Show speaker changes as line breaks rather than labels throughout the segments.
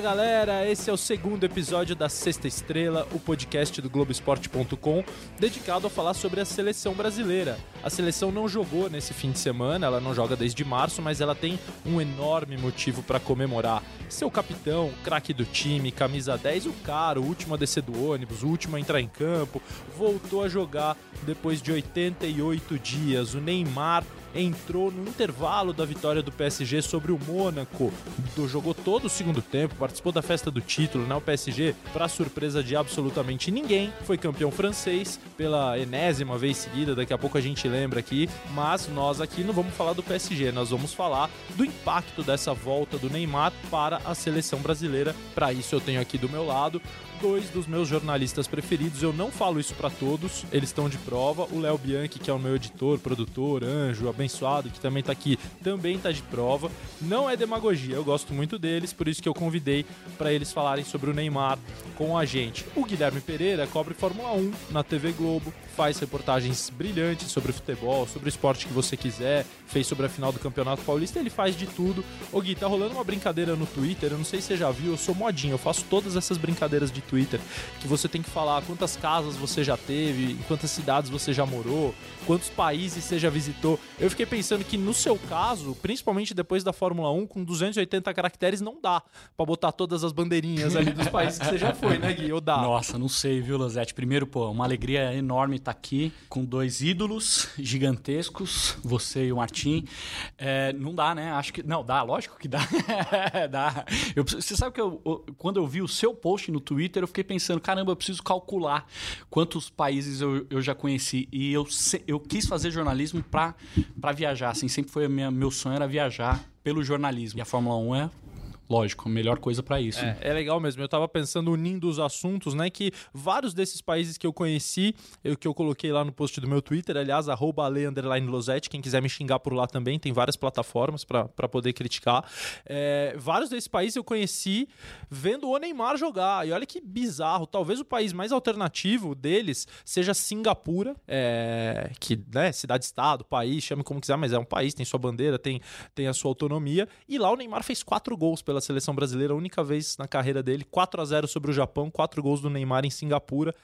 Fala galera, esse é o segundo episódio da Sexta Estrela, o podcast do Globoesporte.com, dedicado a falar sobre a seleção brasileira. A seleção não jogou nesse fim de semana, ela não joga desde março, mas ela tem um enorme motivo para comemorar. Seu capitão, craque do time, camisa 10, o cara, o último a descer do ônibus, o último a entrar em campo, voltou a jogar depois de 88 dias. O Neymar entrou no intervalo da vitória do PSG sobre o Mônaco. Jogou todo o segundo tempo, participou da festa do título, né? O PSG, para surpresa de absolutamente ninguém, foi campeão francês pela enésima vez seguida. Daqui a pouco a gente lembra aqui, mas nós aqui não vamos falar do PSG, nós vamos falar do impacto dessa volta do Neymar para a seleção brasileira. Para isso eu tenho aqui do meu lado dois dos meus jornalistas preferidos. Eu não falo isso para todos, eles estão de prova. O Léo Bianchi, que é o meu editor, produtor, anjo, abençoado, que também tá aqui, também tá de prova. Não é demagogia, eu gosto muito deles, por isso que eu convidei para eles falarem sobre o Neymar com a gente. O Guilherme Pereira cobre Fórmula 1 na TV Globo, faz reportagens brilhantes sobre futebol, sobre o esporte que você quiser, fez sobre a final do Campeonato Paulista, ele faz de tudo. Ô Gui, tá rolando uma brincadeira no Twitter, eu não sei se você já viu, eu sou modinho, eu faço todas essas brincadeiras de Twitter, que você tem que falar quantas casas você já teve, em quantas cidades você já morou, quantos países você já visitou. Eu fiquei pensando que no seu caso, principalmente depois da Fórmula 1, com 280 caracteres não dá para botar todas as bandeirinhas ali dos países que você já foi, né, Gui? Ou dá?
Nossa, não sei, viu, Lozete? Primeiro, pô, uma alegria enorme estar aqui com dois ídolos gigantescos, você e o Martim. É, não dá, né? Acho que. Não, dá, lógico que dá. dá. Eu, você sabe que eu, quando eu vi o seu post no Twitter, eu fiquei pensando, caramba, eu preciso calcular quantos países eu, eu já conheci. E eu, eu quis fazer jornalismo para viajar. Assim, sempre foi minha, meu sonho era viajar pelo jornalismo. E a Fórmula 1 é lógico, melhor coisa para isso.
É, é, legal mesmo. Eu tava pensando unindo os assuntos, né? Que vários desses países que eu conheci, eu, que eu coloquei lá no post do meu Twitter, aliás, arroba quem quiser me xingar por lá também, tem várias plataformas para poder criticar. É, vários desses países eu conheci vendo o Neymar jogar. E olha que bizarro. Talvez o país mais alternativo deles seja Singapura, é, que, né, cidade-estado, país, chame como quiser, mas é um país, tem sua bandeira, tem, tem a sua autonomia. E lá o Neymar fez quatro gols pela pela seleção brasileira, única vez na carreira dele, 4 a 0 sobre o Japão, 4 gols do Neymar em Singapura.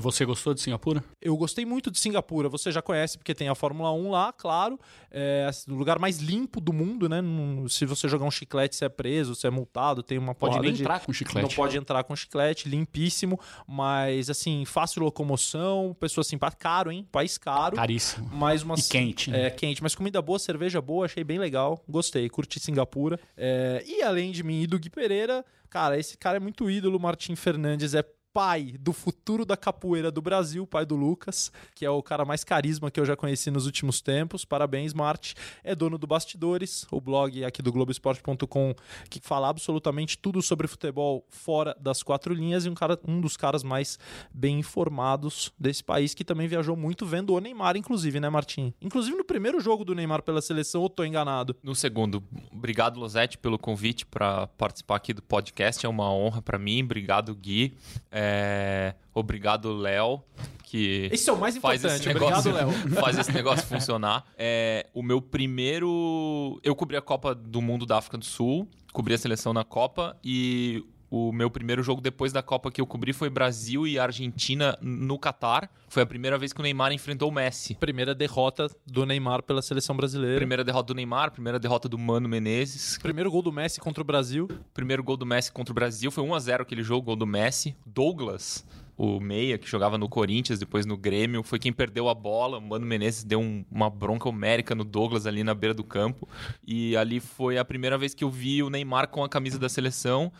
E você gostou de Singapura?
Eu gostei muito de Singapura. Você já conhece porque tem a Fórmula 1 lá, claro. É o lugar mais limpo do mundo, né? Se você jogar um chiclete, você é preso, você é multado, tem uma
pode
nem
de... entrar com chiclete.
Não pode entrar com chiclete, limpíssimo, mas assim, fácil locomoção, pessoa simpática, caro, hein? País caro.
Caríssimo.
Mais uma
e quente,
né? É, quente, mas comida boa, cerveja boa, achei bem legal. Gostei, curti Singapura. É... E além de mim e do Gui Pereira, cara, esse cara é muito ídolo, Martim Fernandes é pai do futuro da capoeira do Brasil, pai do Lucas, que é o cara mais carisma que eu já conheci nos últimos tempos. Parabéns, Marte. É dono do Bastidores, o blog aqui do Globoesporte.com que fala absolutamente tudo sobre futebol fora das quatro linhas e um, cara, um dos caras mais bem informados desse país que também viajou muito vendo o Neymar, inclusive, né, Martim? Inclusive no primeiro jogo do Neymar pela seleção, ou tô enganado?
No segundo. Obrigado, Losete, pelo convite para participar aqui do podcast. É uma honra para mim. Obrigado, Gui. É é, obrigado, Léo. Que
Esse é o mais importante. Negócio, obrigado, Léo.
Faz esse negócio funcionar. É, o meu primeiro. Eu cobri a Copa do Mundo da África do Sul, cobri a seleção na Copa e o meu primeiro jogo depois da Copa que eu cobri foi Brasil e Argentina no Catar. Foi a primeira vez que o Neymar enfrentou o Messi.
Primeira derrota do Neymar pela seleção brasileira.
Primeira derrota do Neymar, primeira derrota do Mano Menezes.
Primeiro gol do Messi contra o Brasil.
Primeiro gol do Messi contra o Brasil. Foi 1 a 0 aquele jogo, gol do Messi. Douglas o Meia, que jogava no Corinthians, depois no Grêmio, foi quem perdeu a bola. O Mano Menezes deu um, uma bronca homérica no Douglas ali na beira do campo. E ali foi a primeira vez que eu vi o Neymar com a camisa da seleção.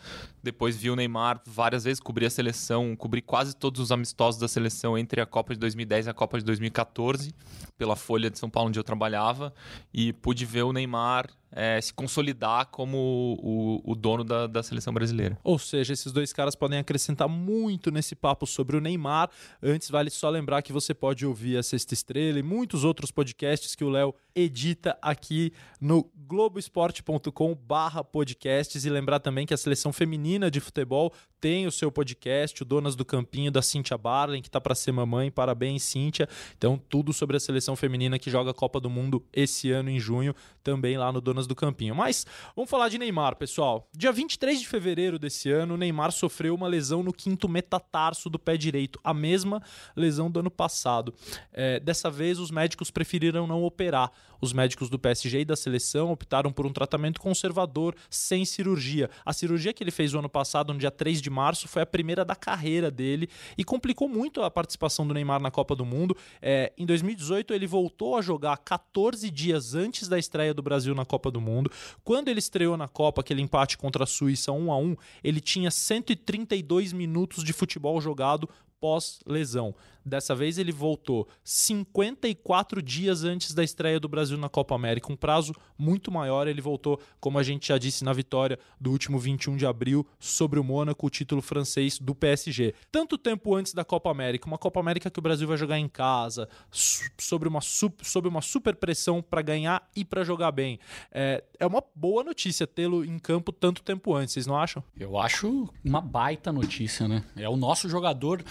Depois vi o Neymar várias vezes cobrir a seleção, cobri quase todos os amistosos da seleção entre a Copa de 2010 e a Copa de 2014, pela Folha de São Paulo, onde eu trabalhava. E pude ver o Neymar é, se consolidar como o, o dono da, da, seleção brasileira.
Ou seja, esses dois caras podem acrescentar muito nesse papo sobre o Neymar. Antes, vale só lembrar que você pode ouvir a Sexta Estrela e muitos outros podcasts que o Léo edita aqui no globoesporte.com/podcasts. E lembrar também que a seleção feminina feminina de futebol tem o seu podcast, o Donas do Campinho, da Cíntia Barlen, que está para ser mamãe. Parabéns, Cíntia. Então, tudo sobre a seleção feminina que joga a Copa do Mundo esse ano, em junho, também lá no Donas do Campinho. Mas vamos falar de Neymar, pessoal. Dia 23 de fevereiro desse ano, Neymar sofreu uma lesão no quinto metatarso do pé direito, a mesma lesão do ano passado. É, dessa vez, os médicos preferiram não operar. Os médicos do PSG e da seleção optaram por um tratamento conservador, sem cirurgia. A cirurgia que ele fez o ano passado, no dia 3 de março, foi a primeira da carreira dele e complicou muito a participação do Neymar na Copa do Mundo. É, em 2018, ele voltou a jogar 14 dias antes da estreia do Brasil na Copa do Mundo. Quando ele estreou na Copa, aquele empate contra a Suíça 1 a 1 ele tinha 132 minutos de futebol jogado pós-lesão. Dessa vez ele voltou 54 dias antes da estreia do Brasil na Copa América, um prazo muito maior. Ele voltou, como a gente já disse na vitória do último 21 de abril sobre o Mônaco, o título francês do PSG. Tanto tempo antes da Copa América, uma Copa América que o Brasil vai jogar em casa, sobre uma, sobre uma super pressão para ganhar e para jogar bem. É, é uma boa notícia tê-lo em campo tanto tempo antes, vocês não acham?
Eu acho uma baita notícia, né? É o nosso jogador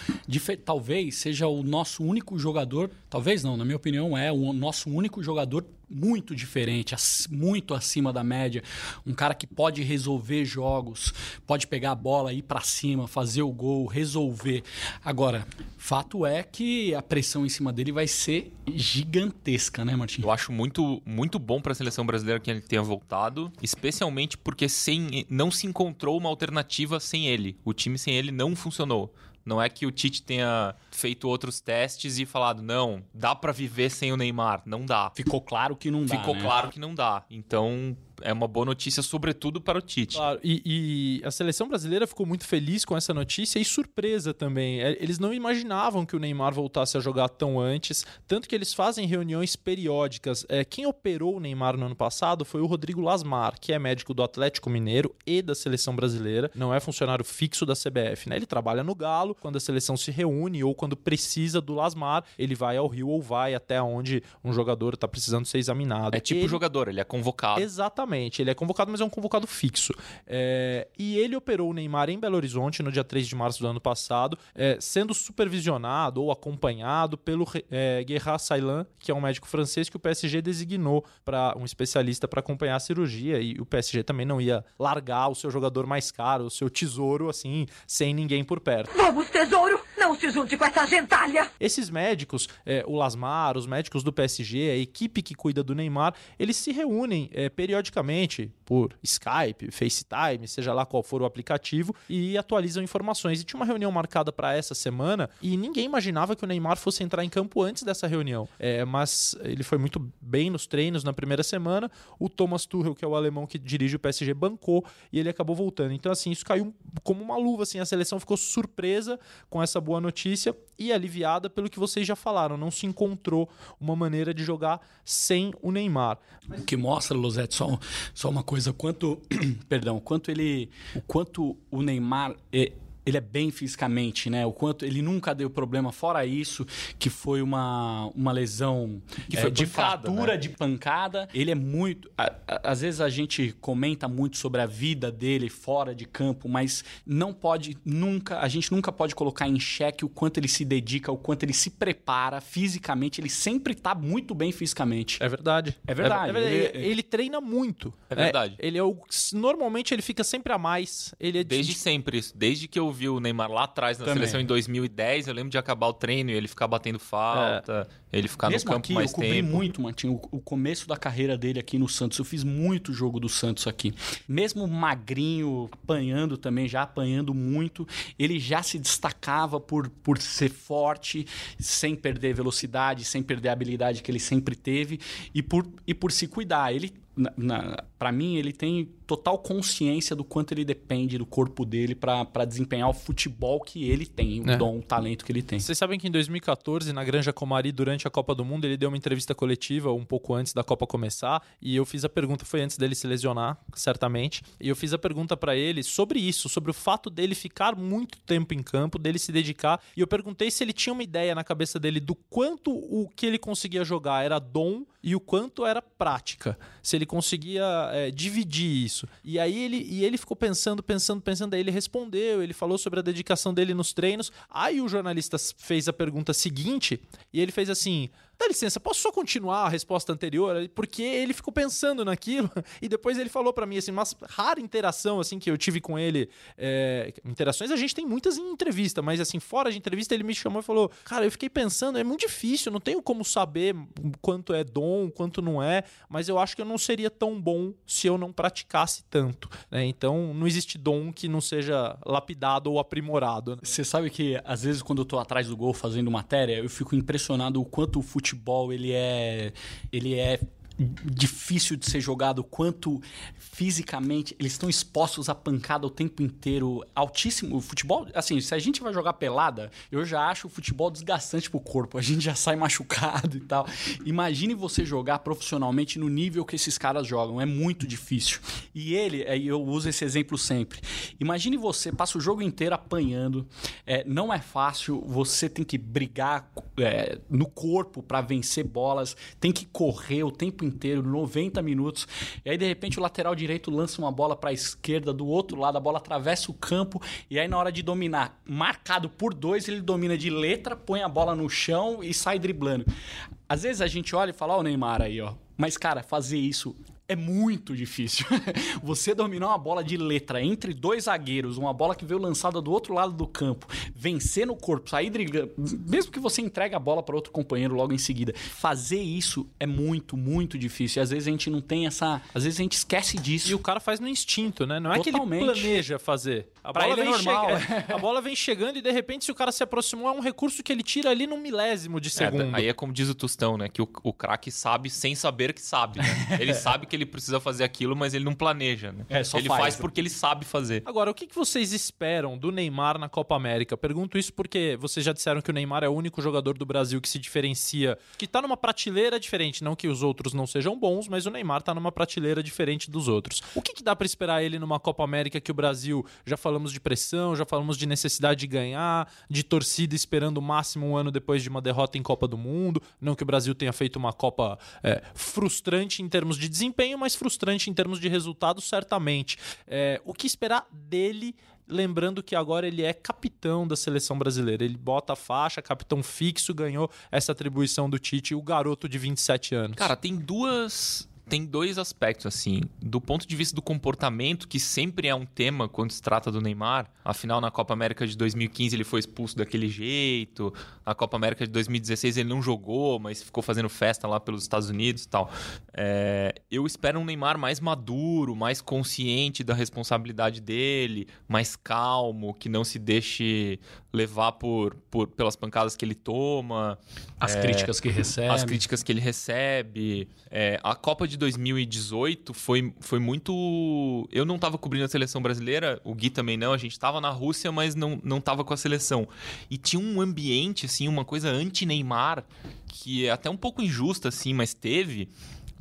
talvez seja o nosso único jogador, talvez não, na minha opinião, é o nosso único jogador muito diferente, muito acima da média. Um cara que pode resolver jogos, pode pegar a bola, ir para cima, fazer o gol, resolver. Agora, fato é que a pressão em cima dele vai ser gigantesca, né, Martin?
Eu acho muito, muito bom para a seleção brasileira que ele tenha voltado, especialmente porque sem, não se encontrou uma alternativa sem ele. O time sem ele não funcionou. Não é que o Tite tenha feito outros testes e falado, não, dá para viver sem o Neymar. Não dá.
Ficou claro que não dá.
Ficou
né?
claro que não dá. Então, é uma boa notícia, sobretudo para o Tite.
Claro, e, e, a seleção brasileira ficou muito feliz com essa notícia e surpresa também. É, eles não imaginavam que o Neymar voltasse a jogar tão antes, tanto que eles fazem reuniões periódicas. É, quem operou o Neymar no ano passado foi o Rodrigo Lasmar, que é médico do Atlético Mineiro e da seleção brasileira, não é funcionário fixo da CBF. Né? Ele trabalha no Galo, quando a seleção se reúne ou quando precisa do Lasmar, ele vai ao Rio ou vai até onde um jogador está precisando ser examinado.
É tipo
ele...
jogador, ele é convocado.
Exatamente Exatamente, ele é convocado, mas é um convocado fixo. É, e ele operou o Neymar em Belo Horizonte no dia 3 de março do ano passado, é, sendo supervisionado ou acompanhado pelo é, Gerard Sailan, que é um médico francês que o PSG designou para um especialista para acompanhar a cirurgia. E o PSG também não ia largar o seu jogador mais caro, o seu tesouro, assim, sem ninguém por perto.
Vamos, tesouro! Não se junte com essa gentalha!
Esses médicos, é, o Lasmar, os médicos do PSG, a equipe que cuida do Neymar, eles se reúnem é, periodicamente por Skype, FaceTime, seja lá qual for o aplicativo, e atualizam informações. E tinha uma reunião marcada para essa semana e ninguém imaginava que o Neymar fosse entrar em campo antes dessa reunião. É, mas ele foi muito bem nos treinos na primeira semana. O Thomas Tuchel, que é o alemão que dirige o PSG, bancou e ele acabou voltando. Então, assim, isso caiu como uma luva. Assim, a seleção ficou surpresa com essa boa notícia e aliviada pelo que vocês já falaram. Não se encontrou uma maneira de jogar sem o Neymar.
O que mostra, Losete, só, só uma coisa, quanto, perdão, quanto ele, o quanto o Neymar é, ele é bem fisicamente, né? O quanto ele nunca deu problema, fora isso, que foi uma, uma lesão
que foi
é, de
pancada,
fratura,
né?
de pancada. Ele é muito. A, a, às vezes a gente comenta muito sobre a vida dele fora de campo, mas não pode nunca, a gente nunca pode colocar em xeque o quanto ele se dedica, o quanto ele se prepara fisicamente. Ele sempre está muito bem fisicamente.
É verdade.
É verdade.
É, é verdade. Ele, ele, treina muito.
É verdade.
ele é o, normalmente ele fica sempre a mais. Ele é
desde sempre isso. Desde que eu vi o Neymar lá atrás na
Também.
seleção em 2010, eu lembro de acabar o treino e ele ficar batendo falta, é. ele ficar
Mesmo
no campo
aqui,
mais
eu cobri
tempo.
muito, Martinho, o, o começo da carreira dele aqui no Santos. Eu fiz muito jogo do Santos aqui. Mesmo magrinho, apanhando também, já apanhando muito, ele já se destacava por, por ser forte, sem perder velocidade, sem perder a habilidade que ele sempre teve e por, e por se cuidar. Ele para mim, ele tem total consciência do quanto ele depende do corpo dele para desempenhar o futebol que ele tem, o
É.
dom, o talento que ele tem.
Vocês sabem que em 2014, na Granja Comari, durante a Copa do Mundo, ele deu uma entrevista coletiva um pouco antes da Copa começar. E eu fiz a pergunta, foi antes dele se lesionar, certamente. E eu fiz a pergunta para ele sobre isso, sobre o fato dele ficar muito tempo em campo, dele se dedicar. E eu perguntei se ele tinha uma ideia na cabeça dele do quanto o que ele conseguia jogar era dom e o quanto era prática. Se ele conseguia é, dividir isso. Isso. E aí ele, e ele ficou pensando, pensando, pensando. Aí ele respondeu, ele falou sobre a dedicação dele nos treinos. Aí o jornalista fez a pergunta seguinte e ele fez assim: Dá licença, posso só continuar a resposta anterior? Porque ele ficou pensando naquilo e depois ele falou para mim, assim, uma rara interação, assim, que eu tive com ele. É, interações a gente tem muitas em entrevista, mas, assim, fora de entrevista, ele me chamou e falou: Cara, eu fiquei pensando, é muito difícil, não tenho como saber quanto é dom, quanto não é, mas eu acho que eu não seria tão bom se eu não praticasse tanto. Né? Então, não existe dom que não seja lapidado ou aprimorado. Né?
Você sabe que, às vezes, quando eu tô atrás do gol fazendo matéria, eu fico impressionado o quanto o futebol futebol ele é ele é difícil de ser jogado, quanto fisicamente eles estão expostos à pancada o tempo inteiro, altíssimo. O futebol, assim, se a gente vai jogar pelada, eu já acho o futebol desgastante pro corpo, a gente já sai machucado e tal. Imagine você jogar profissionalmente no nível que esses caras jogam, é muito difícil. E ele, eu uso esse exemplo sempre. Imagine você passa o jogo inteiro apanhando, é, não é fácil, você tem que brigar é, no corpo para vencer bolas, tem que correr o tempo inteiro, 90 minutos. E aí, de repente, o lateral direito lança uma bola para a esquerda, do outro lado, a bola atravessa o campo. E aí, na hora de dominar, marcado por dois, ele domina de letra, põe a bola no chão e sai driblando. Às vezes a gente olha e fala, ó, oh, o Neymar aí, ó. Mas, cara, fazer isso é muito difícil. Você dominar uma bola de letra entre dois zagueiros, uma bola que veio lançada do outro lado do campo, vencer no corpo, sair driblando, mesmo que você entregue a bola para outro companheiro logo em seguida, fazer isso é muito, muito difícil. E às vezes a gente não tem essa, às vezes a gente esquece disso.
E o cara faz no instinto, né? Não é Totalmente. que ele planeja fazer. A pra bola, vem é normal, che... a bola vem chegando e de repente se o cara se aproximou é um recurso que ele tira ali num milésimo de é, segundo.
É, aí é como diz o Tostão, né? Que o, o craque sabe sem saber que sabe. Né? Ele sabe que ele precisa fazer aquilo, mas ele não planeja, né?
É, só
ele
faz,
faz
né?
porque ele sabe fazer.
Agora, o que vocês esperam do Neymar na Copa América? Pergunto isso porque vocês já disseram que o Neymar é o único jogador do Brasil que se diferencia, que tá numa prateleira diferente, não que os outros não sejam bons, mas o Neymar tá numa prateleira diferente dos outros. O que, que dá para esperar ele numa Copa América que o Brasil, já falamos de pressão, já falamos de necessidade de ganhar, de torcida esperando o máximo um ano depois de uma derrota em Copa do Mundo, não que o Brasil tenha feito uma Copa é, frustrante em termos de desempenho, mas frustrante em termos de resultado, certamente. É, o que esperar dele lembrando que agora ele é capitão da seleção brasileira. Ele bota a faixa, capitão fixo, ganhou essa atribuição do Tite, o garoto de 27 anos.
Cara, tem duas tem dois aspectos, assim. Do ponto de vista do comportamento, que sempre é um tema quando se trata do Neymar. Afinal, na Copa América de 2015 ele foi expulso daquele jeito. Na Copa América de 2016 ele não jogou, mas ficou fazendo festa lá pelos Estados Unidos e tal. É, eu espero um Neymar mais maduro, mais consciente da responsabilidade dele, mais calmo, que não se deixe levar por, por pelas pancadas que ele toma.
As é, críticas que recebe.
As críticas que ele recebe. É, a Copa de 2018 foi, foi muito. Eu não estava cobrindo a seleção brasileira, o Gui também não, a gente estava na Rússia, mas não, não tava com a seleção. E tinha um ambiente, assim, uma coisa anti-Neymar, que é até um pouco injusta, assim, mas teve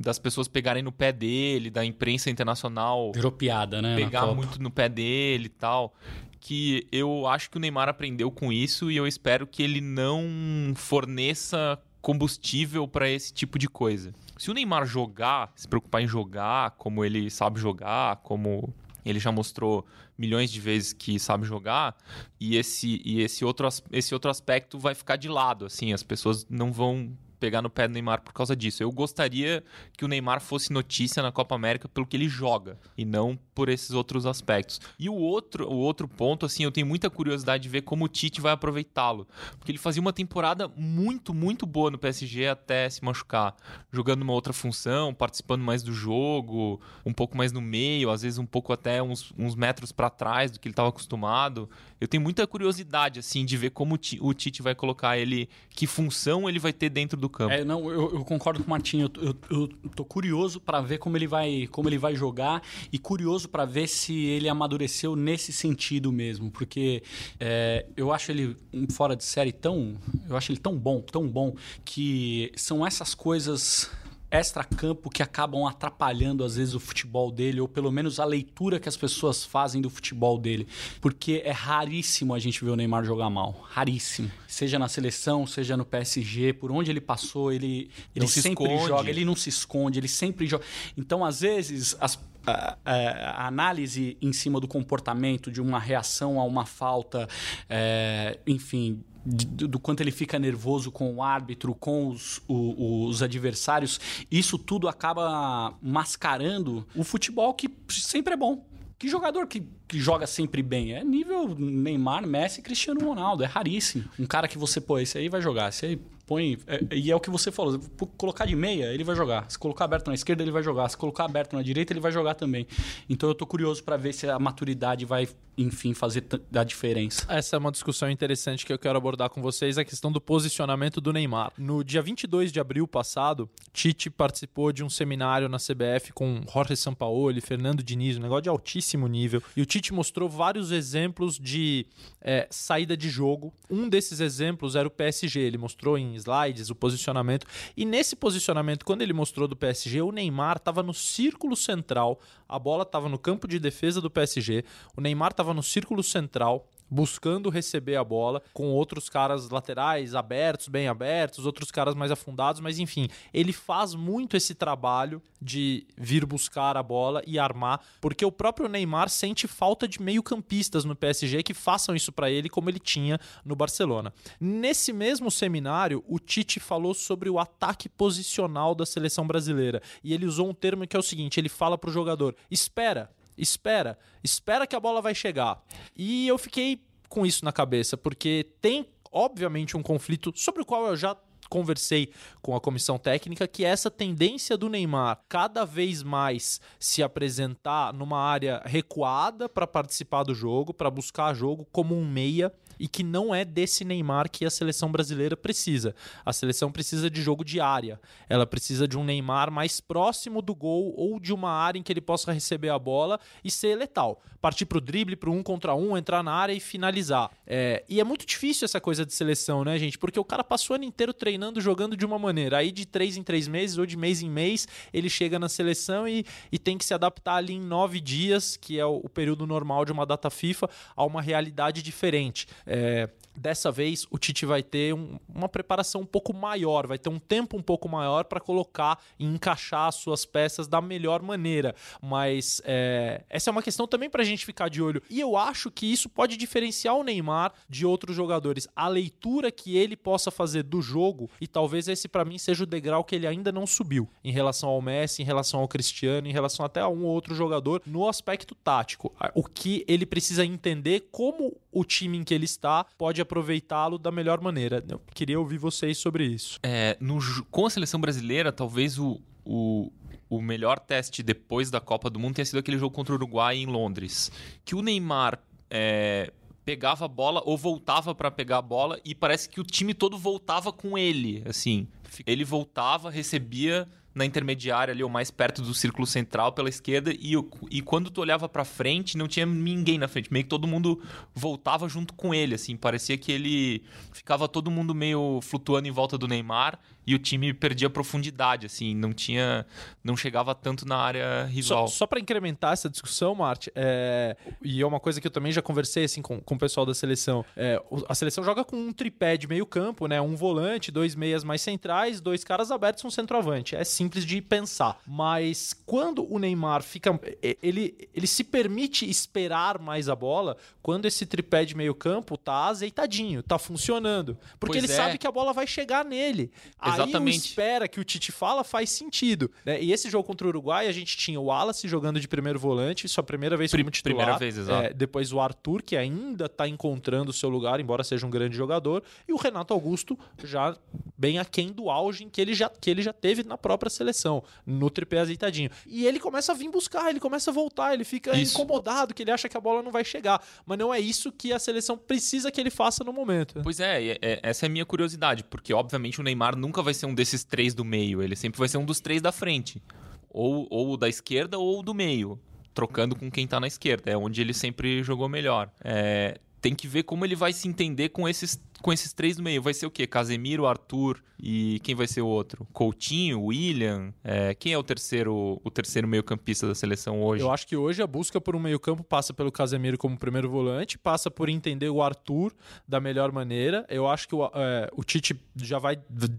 das pessoas pegarem no pé dele, da imprensa internacional.
Virou piada, né?
Pegar muito no pé dele e tal. Que eu acho que o Neymar aprendeu com isso e eu espero que ele não forneça combustível para esse tipo de coisa. Se o Neymar jogar, se preocupar em jogar como ele sabe jogar, como ele já mostrou milhões de vezes que sabe jogar e esse e esse outro esse outro aspecto vai ficar de lado assim as pessoas não vão pegar no pé do Neymar por causa disso. Eu gostaria que o Neymar fosse notícia na Copa América pelo que ele joga e não por esses outros aspectos. E o outro, o outro ponto, assim, eu tenho muita curiosidade de ver como o Tite vai aproveitá-lo, porque ele fazia uma temporada muito, muito boa no PSG até se machucar, jogando uma outra função, participando mais do jogo, um pouco mais no meio, às vezes um pouco até uns, uns metros para trás do que ele estava acostumado. Eu tenho muita curiosidade, assim, de ver como o Tite vai colocar ele, que função ele vai ter dentro do campo.
É, não, eu, eu concordo com o Martinho. Eu, eu, eu tô curioso para ver como ele vai, como ele vai jogar e curioso para ver se ele amadureceu nesse sentido mesmo, porque é, eu acho ele fora de série tão, eu acho ele tão bom, tão bom que são essas coisas extra-campo que acabam atrapalhando às vezes o futebol dele, ou pelo menos a leitura que as pessoas fazem do futebol dele. Porque é raríssimo a gente ver o Neymar jogar mal. Raríssimo. Seja na seleção, seja no PSG, por onde ele passou, ele, ele sempre esconde. joga, ele não se esconde, ele sempre joga. Então, às vezes, as, a, a, análise em cima do comportamento, de uma reação a uma falta, é, enfim, do, quanto ele fica nervoso com o árbitro, com os, o, os adversários, isso tudo acaba mascarando o futebol que sempre é bom. Que jogador que, que joga sempre bem? É nível Neymar, Messi, Cristiano Ronaldo. É raríssimo. Um cara que você, pô, esse aí vai jogar. Esse aí põe. É, e é o que você falou. Colocar de meia, ele vai jogar. Se colocar aberto na esquerda, ele vai jogar. Se colocar aberto na direita, ele vai jogar também. Então eu tô curioso para ver se a maturidade vai, enfim, fazer a diferença.
Essa é uma discussão interessante que eu quero abordar com vocês, a questão do posicionamento do Neymar. No dia 22 de abril passado, Tite participou de um seminário na CBF com Jorge Sampaoli, Fernando Diniz, um negócio de altíssimo nível. E o Tite mostrou vários exemplos de é, saída de jogo. Um desses exemplos era o PSG. Ele mostrou em slides, o posicionamento. E nesse posicionamento, quando ele mostrou do PSG, o Neymar estava no círculo central, a bola estava no campo de defesa do PSG, o Neymar estava no círculo central, buscando receber a bola com outros caras laterais abertos, bem abertos, outros caras mais afundados, mas enfim, ele faz muito esse trabalho de vir buscar a bola e armar, porque o próprio Neymar sente falta de meio-campistas no PSG que façam isso para ele como ele tinha no Barcelona. Nesse mesmo seminário, o Tite falou sobre o ataque posicional da seleção brasileira e ele usou um termo que é o seguinte: ele fala para o jogador, espera, espera, espera que a bola vai chegar. E eu fiquei com isso na cabeça, porque tem, obviamente, um conflito sobre o qual eu já conversei com a comissão técnica que essa tendência do Neymar cada vez mais se apresentar numa área recuada para participar do jogo, para buscar jogo como um meia e que não é desse Neymar que a seleção brasileira precisa. A seleção precisa de jogo de área. Ela precisa de um Neymar mais próximo do gol ou de uma área em que ele possa receber a bola e ser letal. Partir para o drible, para um contra um, entrar na área e finalizar. É, e é muito difícil essa coisa de seleção, né, gente? Porque o cara passou o ano inteiro treinando, jogando de uma maneira. Aí de três em três meses ou de mês em mês, ele chega na seleção e, e tem que se adaptar ali em nove dias, que é o, o período normal de uma data FIFA, a uma realidade diferente. É, dessa vez o Tite vai ter um, uma preparação um pouco maior, vai ter um tempo um pouco maior para colocar e encaixar as suas peças da melhor maneira. Mas é, essa é uma questão também para a gente ficar de olho. E eu acho que isso pode diferenciar o Neymar de outros jogadores. A leitura que ele possa fazer do jogo, e talvez esse para mim seja o degrau que ele ainda não subiu em relação ao Messi, em relação ao Cristiano, em relação até a um ou outro jogador no aspecto tático. O que ele precisa entender como o time em que ele está pode aproveitá-lo da melhor maneira. Eu queria ouvir vocês sobre isso.
É, no, com a seleção brasileira, talvez o, o, o melhor teste depois da Copa do Mundo tenha sido aquele jogo contra o Uruguai em Londres. Que o Neymar é, pegava a bola ou voltava para pegar a bola e parece que o time todo voltava com ele, assim. Ele voltava, recebia na intermediária ali, ou mais perto do círculo central pela esquerda, e, e quando tu olhava para frente, não tinha ninguém na frente, meio que todo mundo voltava junto com ele, assim, parecia que ele ficava todo mundo meio flutuando em volta do Neymar, e o time perdia profundidade, assim, não tinha, não chegava tanto na área rival.
Só, só para incrementar essa discussão, Marte, é, e é uma coisa que eu também já conversei assim com, com o pessoal da seleção. É, a seleção joga com um tripé de meio campo, né? Um volante, dois meias mais centrais, dois caras abertos, um centroavante. É simples de pensar. Mas quando o Neymar fica, ele, ele se permite esperar mais a bola quando esse tripé de meio campo tá azeitadinho, tá funcionando, porque pois ele é. sabe que a bola vai chegar nele. Exatamente. Aí o espera que o Tite fala faz sentido. Né? E esse jogo contra o Uruguai, a gente tinha o Wallace jogando de primeiro volante, sua primeira vez como titular.
Primeira vez, exato. É,
depois o Arthur, que ainda está encontrando o seu lugar, embora seja um grande jogador. E o Renato Augusto, já bem aquém do auge que ele já, que ele já teve na própria seleção, no tripé azeitadinho. E ele começa a vir buscar, ele começa a voltar, ele fica isso. incomodado, que ele acha que a bola não vai chegar. Mas não é isso que a seleção precisa que ele faça no momento.
Pois é, é essa é a minha curiosidade, porque obviamente o Neymar nunca vai vai ser um desses três do meio, ele sempre vai ser um dos três da frente. Ou, ou da esquerda ou do meio, trocando com quem tá na esquerda. É onde ele sempre jogou melhor. É, tem que ver como ele vai se entender com esses com esses três no meio, vai ser o quê? Casemiro, Arthur e quem vai ser o outro? Coutinho, William? É, quem é o terceiro o terceiro meio-campista da seleção hoje?
Eu acho que hoje a busca por um meio-campo passa pelo Casemiro como primeiro volante, passa por entender o Arthur da melhor maneira. Eu acho que o, é, o Tite já vai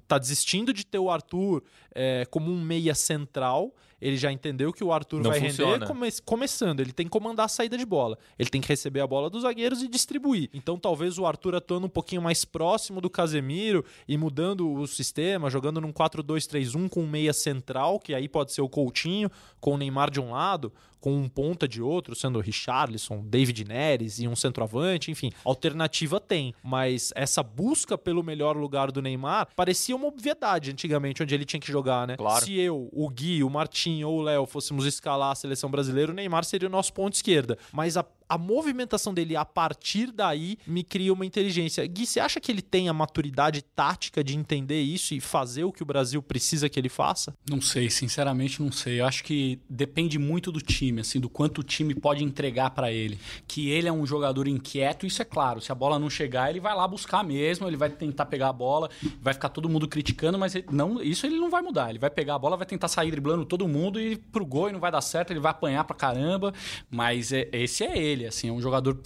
tá desistindo de ter o Arthur é, como um meia central ele já entendeu que o Arthur
Não
vai
funciona.
render come- começando. Ele tem que comandar a saída de bola. Ele tem que receber a bola dos zagueiros e distribuir. Então, talvez o Arthur atuando um pouquinho mais próximo do Casemiro e mudando o sistema, jogando num 4-2-3-1 com um meia central, que aí pode ser o Coutinho, com o Neymar de um lado, com um ponta de outro, sendo o Richarlison, David Neres e um centroavante, enfim. Alternativa tem, mas essa busca pelo melhor lugar do Neymar parecia uma obviedade antigamente, onde ele tinha que jogar, né?
Claro.
Se eu, o Gui, o Martim ou o Léo fôssemos escalar a seleção brasileira, o Neymar seria o nosso ponto esquerda. Mas a, a movimentação dele a partir daí me cria uma inteligência. Gui, você acha que ele tem a maturidade tática de entender isso e fazer o que o Brasil precisa que ele faça?
Não sei, sinceramente não sei. Eu acho que depende muito do time, assim, do quanto o time pode entregar pra ele. Que ele é um jogador inquieto, isso é claro. Se a bola não chegar, ele vai lá buscar mesmo, ele vai tentar pegar a bola, vai ficar todo mundo criticando, mas ele- não, isso ele não vai mudar. Ele vai pegar a bola, vai tentar sair driblando todo mundo e pro gol e não vai dar certo, ele vai apanhar pra caramba. Mas é- esse é ele, assim, é um jogador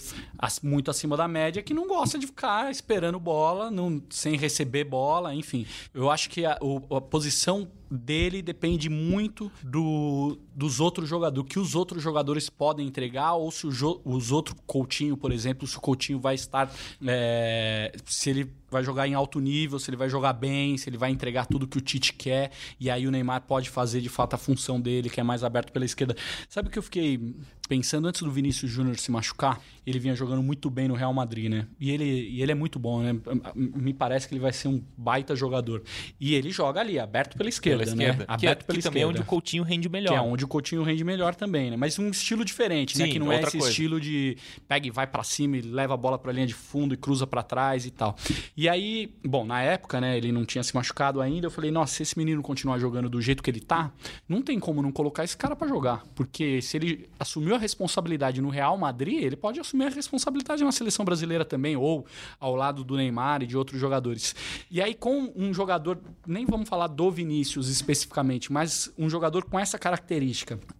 muito acima da média que não gosta de ficar esperando bola, não, sem receber bola, enfim. Eu acho que a, a posição dele depende muito do, dos outros jogadores, que os outros jogadores podem entregar, ou se o jo- os outros Coutinho, por exemplo, se o Coutinho vai estar. é, se ele vai jogar em alto nível, se ele vai jogar bem, se ele vai entregar tudo que o Tite quer, e aí o Neymar pode fazer de fato a função dele, que é mais aberto pela esquerda. Sabe o que eu fiquei pensando antes do Vinícius Júnior se machucar? Ele vinha jogando muito bem no Real Madrid, né? E ele, e ele é muito bom, né? Me parece que ele vai ser um baita jogador. E ele joga ali, aberto pela esquerda,
pela
né?
esquerda. Que, é,
Aberto pela
que também é
esquerda.
onde o Coutinho rende melhor.
Que é onde o Coutinho rende melhor também, né? Mas um estilo diferente, né?
Sim,
Que não é esse
coisa.
estilo de pega e vai pra cima e leva a bola pra linha de fundo e cruza pra trás e tal. E aí, bom, na época, né, ele não tinha se machucado ainda, eu falei, nossa, se esse menino continuar jogando do jeito que ele tá, não tem como não colocar esse cara pra jogar. Porque se ele assumiu a responsabilidade no Real Madrid, ele pode assumir a responsabilidade na seleção brasileira também, ou ao lado do Neymar e de outros jogadores. E aí, com um jogador, nem vamos falar do Vinícius especificamente, mas um jogador com essa característica,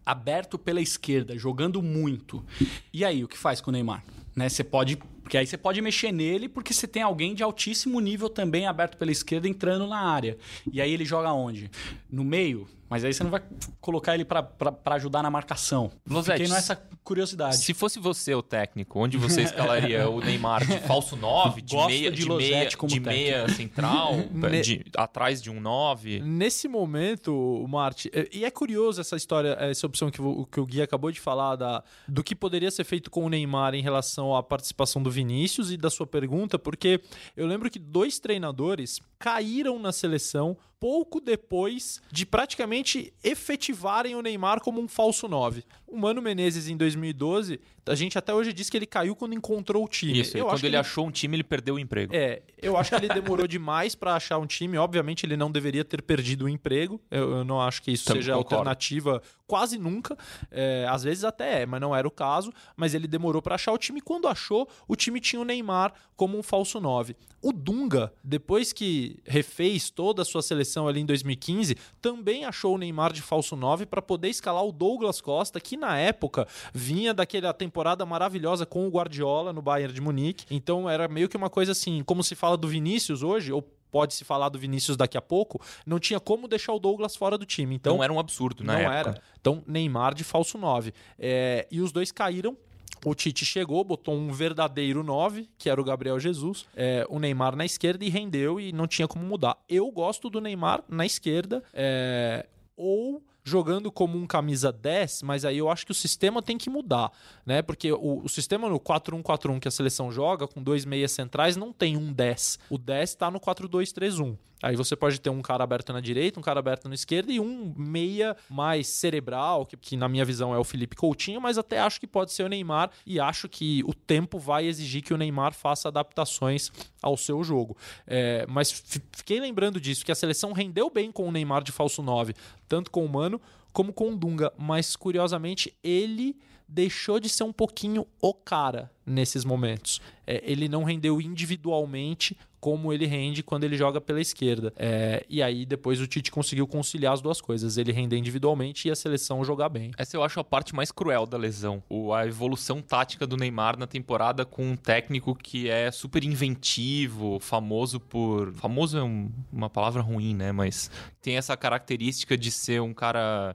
aberto pela esquerda, jogando muito. E aí, o que faz com o Neymar? Né, você pode. Porque aí você pode mexer nele porque você tem alguém de altíssimo nível também aberto pela esquerda entrando na área. E aí ele joga onde? No meio? Mas aí você não vai colocar ele pra ajudar na marcação.
Losetti,
Fiquei nessa curiosidade.
Se fosse você o técnico, onde você escalaria o Neymar de falso 9, de
Gosto
meia,
de
de meia,
como
de meia central,
Ne-
de- atrás de um 9?
Nesse momento, Marte, é- e é curioso essa história, essa opção que, o- que o Gui acabou de falar da, do que poderia ser feito com o Neymar em relação à participação do Vinícius e da sua pergunta, porque eu lembro que dois treinadores caíram na seleção pouco depois de praticamente efetivarem o Neymar como um falso 9. O Mano Menezes em 2012, a gente até hoje diz que ele caiu quando encontrou o time.
Isso,
eu
quando
acho que
ele achou um time, ele perdeu o emprego.
é, eu acho que ele demorou demais pra achar um time. Obviamente, ele não deveria ter perdido o emprego. Eu, eu não acho que isso
Também
seja
concordo.
alternativa quase nunca. É, às vezes até é, mas não era o caso. Mas ele demorou pra achar o time. Quando achou, o time tinha o Neymar como um falso 9. O Dunga, depois que refez toda a sua seleção ali em 2015, também achou o Neymar de falso 9 para poder escalar o Douglas Costa, que na época vinha daquela temporada maravilhosa com o Guardiola no Bayern de Munique. Então era meio que uma coisa assim, como se fala do Vinícius hoje, ou pode se falar do Vinícius daqui a pouco, não tinha como deixar o Douglas fora do time. Então
não era um absurdo na
não
época.
era. Então, Neymar de falso 9. É, e os dois caíram. O Tite chegou, botou um verdadeiro 9, que era o Gabriel Jesus, é, o Neymar na esquerda e rendeu e não tinha como mudar. Eu gosto do Neymar na esquerda, é, ou jogando como um camisa 10, mas aí eu acho que o sistema tem que mudar, né? Porque o, o sistema no 4-1-4-1 que a seleção joga, com dois meias centrais, não tem um 10. O 10 está no 4-2-3-1. Aí você pode ter um cara aberto na direita, um cara aberto na esquerda e um meia mais cerebral, que, que na minha visão é o Felipe Coutinho, mas até acho que pode ser o Neymar e acho que o tempo vai exigir que o Neymar faça adaptações ao seu jogo. É, mas fi- fiquei lembrando disso, que a seleção rendeu bem com o Neymar de falso 9, tanto com o Mano como com o Dunga, mas curiosamente ele deixou de ser um pouquinho o cara nesses momentos. É, ele não rendeu individualmente como ele rende quando ele joga pela esquerda. É, e aí depois o Tite conseguiu conciliar as duas coisas, ele render individualmente e a seleção jogar bem.
Essa eu acho a parte mais cruel da lesão. O, a evolução tática do Neymar na temporada com um técnico que é super inventivo, famoso por. Famoso é um, uma palavra ruim, né? Mas tem essa característica de ser um cara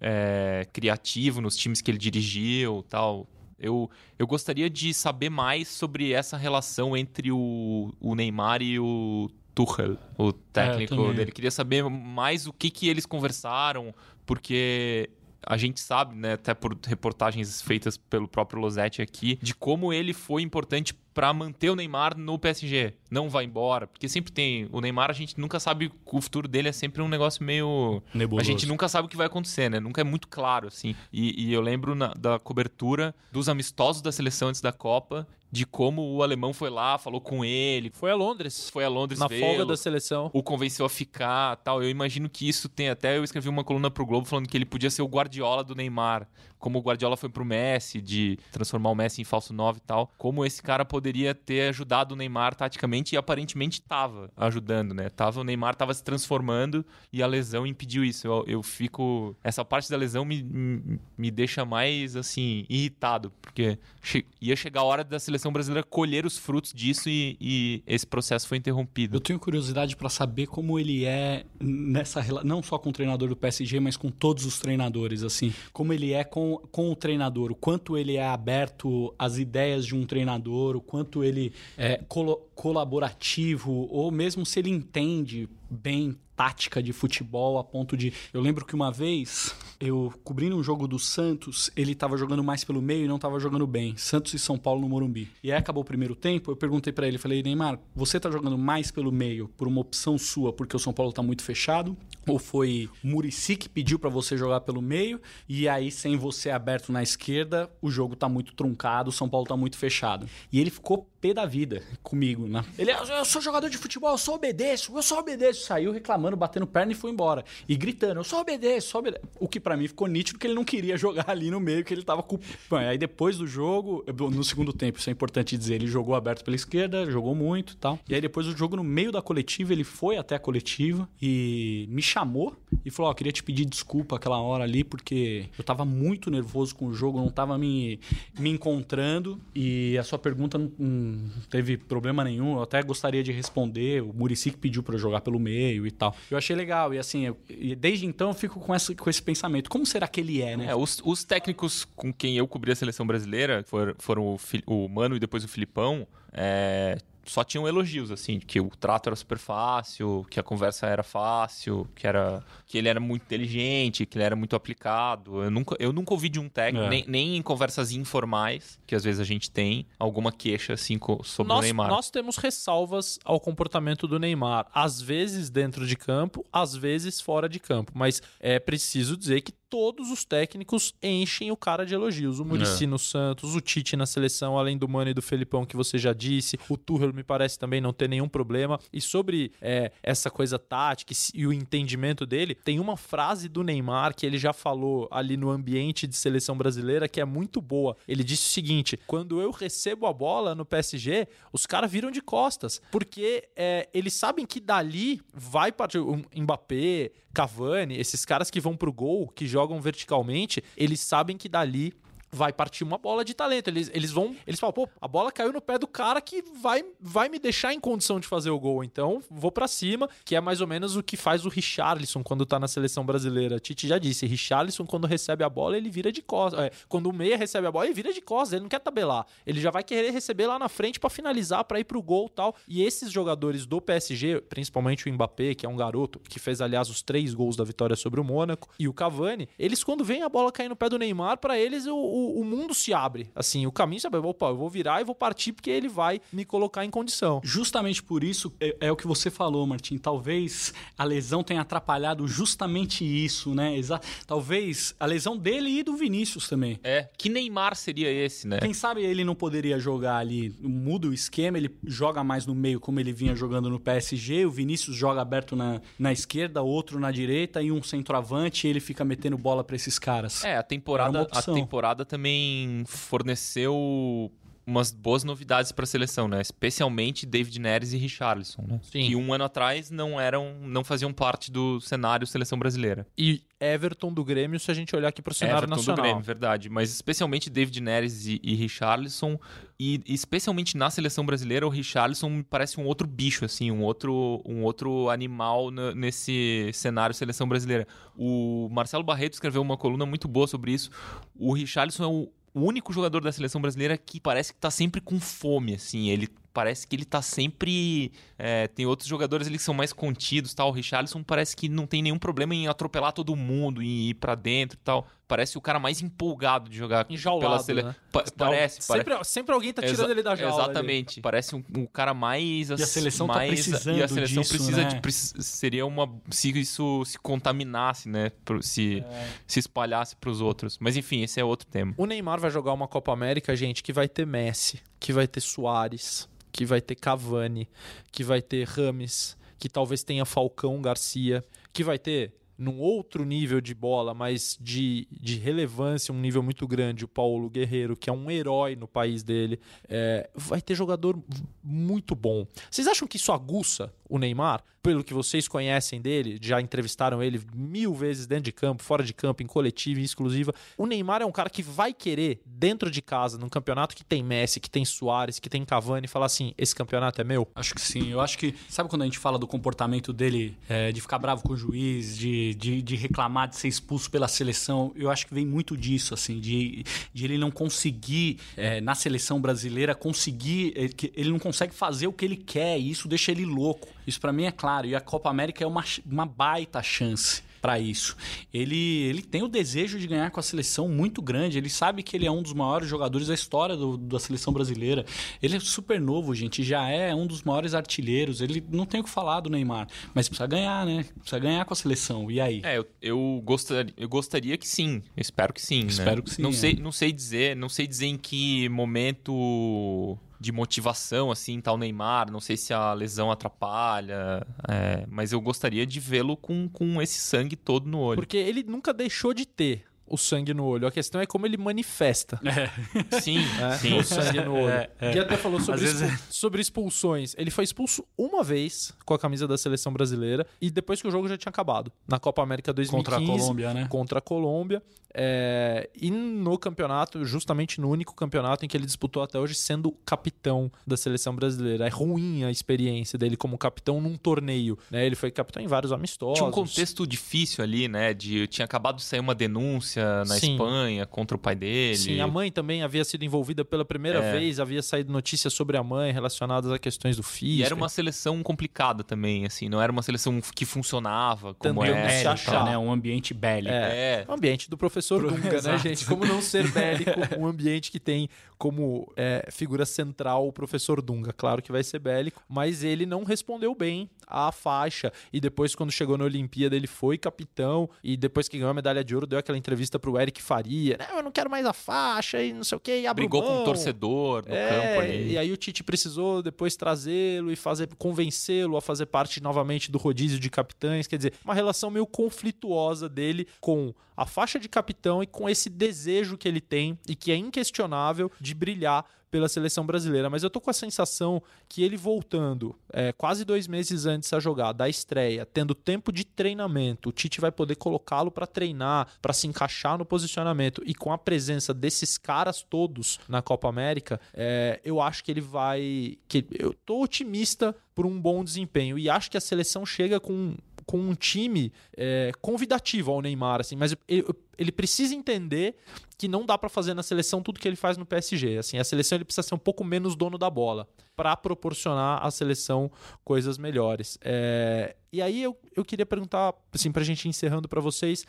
é, criativo nos times que ele dirigiu tal. Eu, eu gostaria de saber mais sobre essa relação entre o, o Neymar e o Tuchel, o técnico
É,
dele. Queria saber mais o que, que eles conversaram, porque a gente sabe, né, até por reportagens feitas pelo próprio Losetti aqui, de como ele foi importante para manter o Neymar no PSG. Não vai embora, porque sempre tem o Neymar, a gente nunca sabe o futuro dele é sempre um negócio meio
Nebuloso.
a gente nunca sabe o que vai acontecer, né? Nunca é muito claro, assim. E, e eu lembro na- da cobertura dos amistosos da seleção antes da Copa, de como o alemão foi lá, falou com ele,
Foi a Londres,
foi a Londres
na folga da seleção.
o convenceu a ficar tal. Eu imagino que isso tem até. Eu escrevi uma coluna pro Globo falando que ele podia ser o Guardiola do Neymar. Como o Guardiola foi pro Messi, de transformar o Messi em falso 9 e tal. Como esse cara poderia ter ajudado o Neymar taticamente e aparentemente tava ajudando, né? Tava, o Neymar tava se transformando e a lesão impediu isso. Eu, eu fico. Essa parte da lesão me, me, me deixa mais, assim, irritado. Porque che- ia chegar a hora da seleção brasileira colher os frutos disso e, e esse processo foi interrompido.
Eu tenho curiosidade para saber como ele é nessa não só com o treinador do PSG, mas com todos os treinadores assim, como ele é com, com o treinador, o quanto ele é aberto às ideias de um treinador, o quanto ele é colo- colaborativo? Ou mesmo se ele entende bem tática de futebol a ponto de. Eu lembro que uma vez, eu cobrindo um jogo do Santos, ele tava jogando mais pelo meio e não tava jogando bem. Santos e São Paulo no Morumbi. E aí acabou o primeiro tempo, eu perguntei pra ele, falei, Neymar, você tá jogando mais pelo meio por uma opção sua, porque o São Paulo tá muito fechado? Ou foi Murici que pediu pra você jogar pelo meio, e aí sem você aberto na esquerda, o jogo tá muito truncado, o São Paulo tá muito fechado. E ele ficou pé da vida comigo, né? Ele, eu sou jogador de futebol, eu só obedeço, eu só obedeço. Saiu reclamando, batendo perna e foi embora. E gritando, eu só obedeço, só obedeço. O que pra mim ficou nítido que ele não queria jogar ali no meio, que ele tava com... Bom, aí depois do jogo, no segundo tempo, isso é importante dizer, ele jogou aberto pela esquerda, jogou muito e tal. E aí depois do jogo, no meio da coletiva, ele foi até a coletiva e me chamou e falou, ó, queria te pedir desculpa aquela hora ali, porque eu tava muito nervoso com o jogo, não tava me, me encontrando e a sua pergunta não, não teve problema nenhum, eu até gostaria de responder, o Murici que pediu eu jogar pelo meio e tal. Eu achei legal e assim, eu- e desde então eu fico com, essa, com esse pensamento, como será que ele é, né?
É, os, os técnicos com quem eu cobri a seleção brasileira for- foram o, o Mano e depois o Filipão. é, só tinham elogios, assim, que o trato era super fácil, que a conversa era fácil, que, era, que ele era muito inteligente, que ele era muito aplicado. Eu nunca, eu nunca ouvi de um técnico,
É.
nem, nem em conversas informais, que às vezes a gente tem, alguma queixa, assim, sobre o
Nós,
Neymar.
nós temos ressalvas ao comportamento do Neymar, às vezes dentro de campo, às vezes fora de campo. Mas é preciso dizer que todos os técnicos enchem o cara de elogios. O Murici no Santos, o Tite na seleção, além do Mano e do Felipão que você já disse. O Tuchel me parece também não ter nenhum problema. E sobre é, essa coisa tática e e o entendimento dele, tem uma frase do Neymar que ele já falou ali no ambiente de seleção brasileira que é muito boa. Ele disse o seguinte: quando eu recebo a bola no PSG, os caras viram de costas, porque é, eles sabem que dali vai partir o Mbappé, Cavani, esses caras que vão pro gol, que jogam verticalmente, eles sabem que dali vai partir uma bola de talento. Eles, eles vão. Eles falam, pô, a bola caiu no pé do cara que vai, vai me deixar em condição de fazer o gol. Então, vou pra cima, que é mais ou menos o que faz o Richarlison quando tá na seleção brasileira. Tite já disse, Richarlison, quando recebe a bola, ele vira de costas. É, quando o meia recebe a bola, ele vira de costas, ele não quer tabelar. Ele já vai querer receber lá na frente pra finalizar, pra ir pro gol tal. E esses jogadores do PSG, principalmente o Mbappé, que é um garoto, que fez, aliás, os três gols da vitória sobre o Mônaco, e o Cavani, eles, quando vem a bola cair no pé do Neymar, pra eles o, o, o mundo se abre. Assim, o caminho se abre. Opa, eu vou virar e vou partir porque ele vai me colocar em condição.
Justamente por isso, é, é o que você falou, Martim. Talvez a lesão tenha atrapalhado justamente isso, né? Exa Talvez a lesão dele e do Vinícius também.
É, que Neymar seria esse, né?
Quem sabe ele não poderia jogar ali, muda o esquema, ele joga mais no meio como ele vinha jogando no PSG, o Vinícius joga aberto na, na esquerda, outro na direita e um centroavante e ele fica metendo bola para esses caras.
É, a temporada, a temporada também forneceu umas boas novidades para a seleção, né? Especialmente David Neres e Richarlison, né?
Sim.
Que um ano atrás não eram, não faziam parte do cenário seleção brasileira.
E Everton do Grêmio, se a gente olhar aqui pro cenário
Everton
nacional.
do Grêmio, verdade. Mas especialmente David Neres e, e Richarlison. E especialmente na seleção brasileira, o Richarlison me parece um outro bicho, assim, um outro, um outro animal nesse cenário seleção brasileira. O Marcelo Barreto escreveu uma coluna muito boa sobre isso. O Richarlison é o o único jogador da seleção brasileira que parece que tá sempre com fome, assim. Ele parece que ele tá sempre. é, tem outros jogadores ali que são mais contidos, tal. O Richarlison parece que não tem nenhum problema em atropelar todo mundo, em ir pra dentro e tal. Parece o cara mais empolgado de jogar
Enjaulado,
pela seleção.
né?
parece, parece.
Sempre, sempre alguém tá tirando
Exa-
ele da jaula. ali.
Exatamente. Parece um, um cara mais.
E a seleção tá
mais,
precisando
E a seleção
disso,
precisa
né?
de. preci- Seria uma. Se isso se contaminasse, né? Se, se espalhasse pros outros. Mas enfim, esse é outro tema.
O Neymar vai jogar uma Copa América, gente, que vai ter Messi, que vai ter Soares, que vai ter Cavani, que vai ter Rames, que talvez tenha Falcão Garcia, que vai ter num outro nível de bola, mas de, de relevância, um nível muito grande, o Paulo Guerreiro, que é um herói no país dele. É, vai ter jogador muito bom. Vocês acham que isso aguça o Neymar? Pelo que vocês conhecem dele, já entrevistaram ele mil vezes dentro de campo, fora de campo, em coletiva, em exclusiva. O Neymar é um cara que vai querer, dentro de casa, num campeonato que tem Messi, que tem Soares, que tem Cavani, falar assim: esse campeonato é meu.
Acho que sim. Eu acho que. Sabe quando a gente fala do comportamento dele, é, de ficar bravo com o juiz, de, de, de reclamar de ser expulso pela seleção? Eu acho que vem muito disso, assim, de, de ele não conseguir, é, na seleção brasileira, conseguir. é, Ele não consegue fazer o que ele quer e isso deixa ele louco. Isso pra mim é claro. E a Copa América é uma, uma baita chance para isso. Ele, ele tem o desejo de ganhar com a seleção muito grande. Ele sabe que ele é um dos maiores jogadores da história do- da seleção brasileira. Ele é super novo, gente. Já é um dos maiores artilheiros. Ele não tem o que falar do Neymar. Mas precisa ganhar, né? Precisa ganhar com a seleção. E aí?
É, eu, eu, gostaria, eu gostaria que sim. Eu espero que sim. né?
Espero que sim,
Não,
é.
sei, não sei dizer, não sei dizer em que momento de motivação assim tá o Neymar. Não sei se a lesão atrapalha. é, mas eu gostaria de vê-lo com, com esse sangue todo no olho.
Porque ele nunca deixou de ter o sangue no olho. A questão é como ele manifesta.
Sim,
né,
sim.
o sangue no olho.
É, é.
Gui até falou sobre, expul- sobre expulsões. Ele foi expulso uma vez com a camisa da seleção brasileira e depois que o jogo já tinha acabado. Na Copa América 2015.
Contra a Colômbia, né?
Contra a Colômbia. É, e no campeonato, justamente no único campeonato em que ele disputou até hoje, sendo capitão da seleção brasileira. É ruim a experiência dele como capitão num torneio. Né? Ele foi capitão em vários amistosos.
Tinha um contexto difícil ali, né? De tinha acabado de sair uma denúncia na
Sim.
Espanha contra o pai dele.
Sim, a mãe também havia sido envolvida pela primeira
É.
vez, havia saído notícias sobre a mãe relacionadas a questões do físico.
E era uma seleção complicada também, assim, não era uma seleção que funcionava como
Também
é.
não se achar.
né? Um ambiente bélico.
É.
O ambiente do professor
Pro-
Dunga, né,
Exato.
gente? Como não ser bélico, um ambiente que tem como é, figura central o professor Dunga. Claro que vai ser bélico, mas ele não respondeu bem à faixa. E depois, quando chegou na Olimpíada, ele foi capitão. E depois que ganhou a medalha de ouro, deu aquela entrevista pro Eric Faria. Não, eu não quero mais a faixa e não sei o que.
Brigou com
mão.
o torcedor no
É,
campo ali.
E aí o Tite precisou depois trazê-lo e fazer convencê-lo a fazer parte novamente do rodízio de capitães. Quer dizer, uma relação meio conflituosa dele com a faixa de capitão e com esse desejo que ele tem e que é inquestionável de brilhar pela seleção brasileira. Mas eu tô com a sensação que ele voltando é, quase dois meses antes a jogar, da estreia, tendo tempo de treinamento, o Tite vai poder colocá-lo para treinar, para se encaixar no posicionamento e com a presença desses caras todos na Copa América, é, eu acho que ele vai. que Eu tô otimista por um bom desempenho e acho que a seleção chega com com um time é, convidativo ao Neymar, assim, mas eu- ele precisa entender que não dá para fazer na seleção tudo que ele faz no PSG. Assim, a seleção ele precisa ser um pouco menos dono da bola para proporcionar à seleção coisas melhores. É... E aí eu, eu queria perguntar, assim, para a gente encerrando para vocês,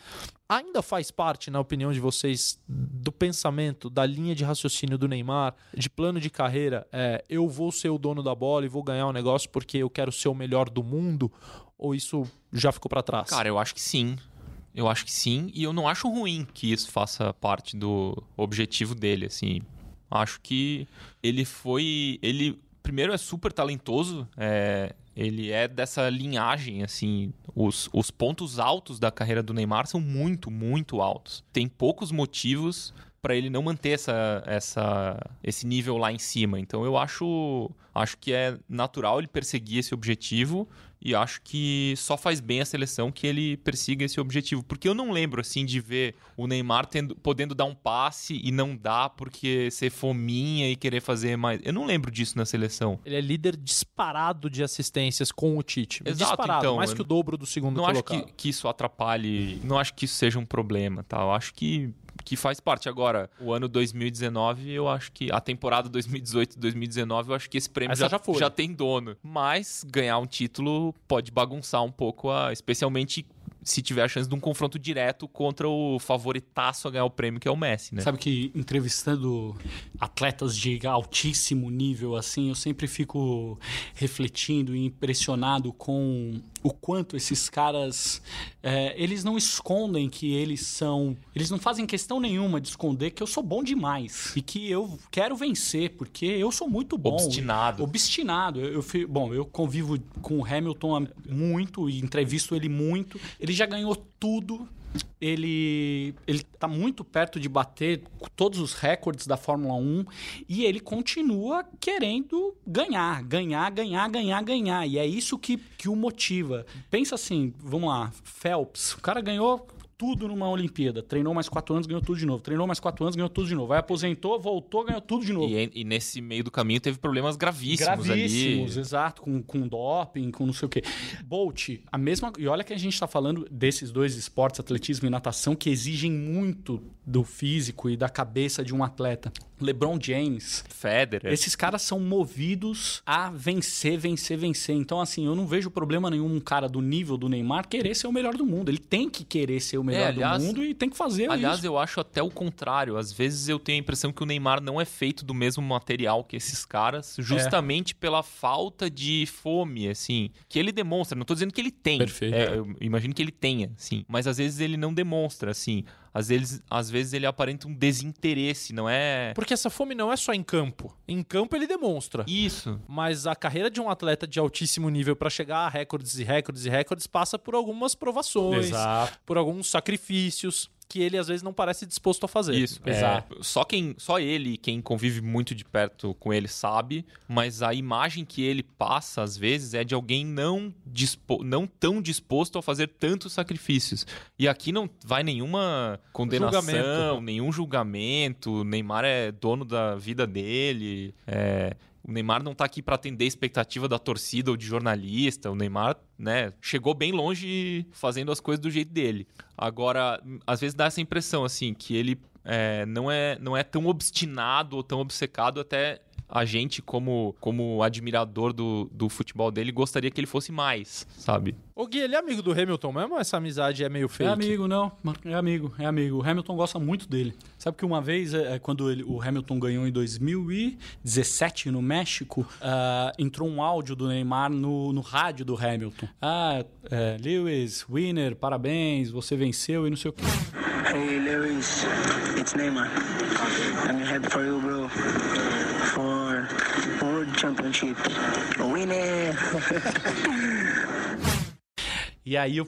ainda faz parte, na opinião de vocês, do pensamento, da linha de raciocínio do Neymar, de plano de carreira, é, eu vou ser o dono da bola e vou ganhar o um negócio porque eu quero ser o melhor do mundo? Ou isso já ficou para trás?
Cara, eu acho que sim. Eu acho que sim, e eu não acho ruim que isso faça parte do objetivo dele, assim. Acho que ele foi. Ele, primeiro, é super talentoso, é, ele é dessa linhagem, assim. Os, os pontos altos da carreira do Neymar são muito, muito altos. Tem poucos motivos para ele não manter essa, essa, esse nível lá em cima. Então eu acho, acho que é natural ele perseguir esse objetivo e acho que só faz bem a seleção que ele persiga esse objetivo. Porque eu não lembro, assim, de ver o Neymar tendo, podendo dar um passe e não dá porque ser fominha e querer fazer mais. Eu não lembro disso na seleção.
Ele é líder disparado de assistências com o Tite.
Exato,
disparado,
então,
mais que o dobro do segundo
não
colocado.
acho que, que isso atrapalhe, não acho que isso seja um problema, tá? Eu acho que que faz parte agora. O ano 2019, eu acho que a temporada 2018-2019, eu acho que esse prêmio já,
já foi.
já tem dono. Mas ganhar um título pode bagunçar um pouco, a, especialmente se tiver a chance de um confronto direto contra o favoritaço a ganhar o prêmio, que é o Messi, né?
Sabe que entrevistando atletas de altíssimo nível, assim, eu sempre fico refletindo e impressionado com o quanto esses caras é, eles não escondem que eles são eles não fazem questão nenhuma de esconder que eu sou bom demais e que eu quero vencer porque eu sou muito bom
Obstinado.
obstinado eu, eu fui- bom eu convivo com o Hamilton muito e entrevisto ele muito ele já ganhou tudo ele ele tá muito perto de bater todos os recordes da Fórmula 1 e ele continua querendo ganhar, ganhar, ganhar, ganhar, ganhar. E é isso que, que o motiva. Pensa assim, vamos lá, Phelps, o cara ganhou tudo numa Olimpíada, treinou mais quatro anos, ganhou tudo de novo, treinou mais quatro anos, ganhou tudo de novo, aí aposentou, voltou, ganhou tudo de novo.
E, e nesse meio do caminho teve problemas gravíssimos,
Gravíssimos,
ali.
exato, com, com doping, com não sei o quê. Bolt, a mesma. E olha que a gente está falando desses dois esportes, atletismo e natação, que exigem muito do físico e da cabeça de um atleta. LeBron James.
Federer.
Esses caras são movidos a vencer, vencer, vencer. Então, assim, eu não vejo problema nenhum um cara do nível do Neymar querer ser o melhor do mundo. Ele tem que querer ser o melhor
aliás-
do mundo e tem que fazer
Aliás,
isso.
eu acho até o contrário. Às vezes eu tenho a impressão que o Neymar não é feito do mesmo material que esses caras,
É.
justamente pela falta de fome, assim, que ele demonstra. Não tô dizendo que ele tem.
Perfeito.
É, eu imagino que ele tenha, sim. Mas às vezes ele não demonstra, assim. Às vezes, às vezes ele aparenta um desinteresse, não é?
Porque essa fome não é só em campo. Em campo ele demonstra.
Isso.
Mas a carreira de um atleta de altíssimo nível para chegar a recordes e recordes e recordes passa por algumas provações,
Exato.
por alguns sacrifícios que ele às vezes não parece disposto a fazer.
Isso,
É.
exato. Só quem, só ele, quem convive muito de perto com ele sabe, mas a imagem que ele passa às vezes é de alguém não dispo, não tão disposto a fazer tantos sacrifícios. E aqui não vai nenhuma condenação,
Julgamento.
nenhum julgamento. Neymar é dono da vida dele. é, o Neymar não tá aqui para atender a expectativa da torcida ou de jornalista. O Neymar, né, chegou bem longe fazendo as coisas do jeito dele. Agora, às vezes dá essa impressão, assim, que ele é, não, é, não é tão obstinado ou tão obcecado até a gente, como, como admirador do, do futebol dele, gostaria que ele fosse mais, sabe?
O Gui, ele é amigo do Hamilton mesmo ou essa amizade é meio
É
fake?
amigo, não. É amigo, é amigo. O Hamilton gosta muito dele. Sabe que uma vez, é, é, quando ele- o Hamilton ganhou em 2017 no México, ah, entrou um áudio do Neymar no, no rádio do Hamilton. Ah, é, Lewis, winner, parabéns, você venceu e não sei o quê.
Hey Lewis, it's Neymar. I'm happy for you, bro. For World Championship. Winner!
E aí, eu,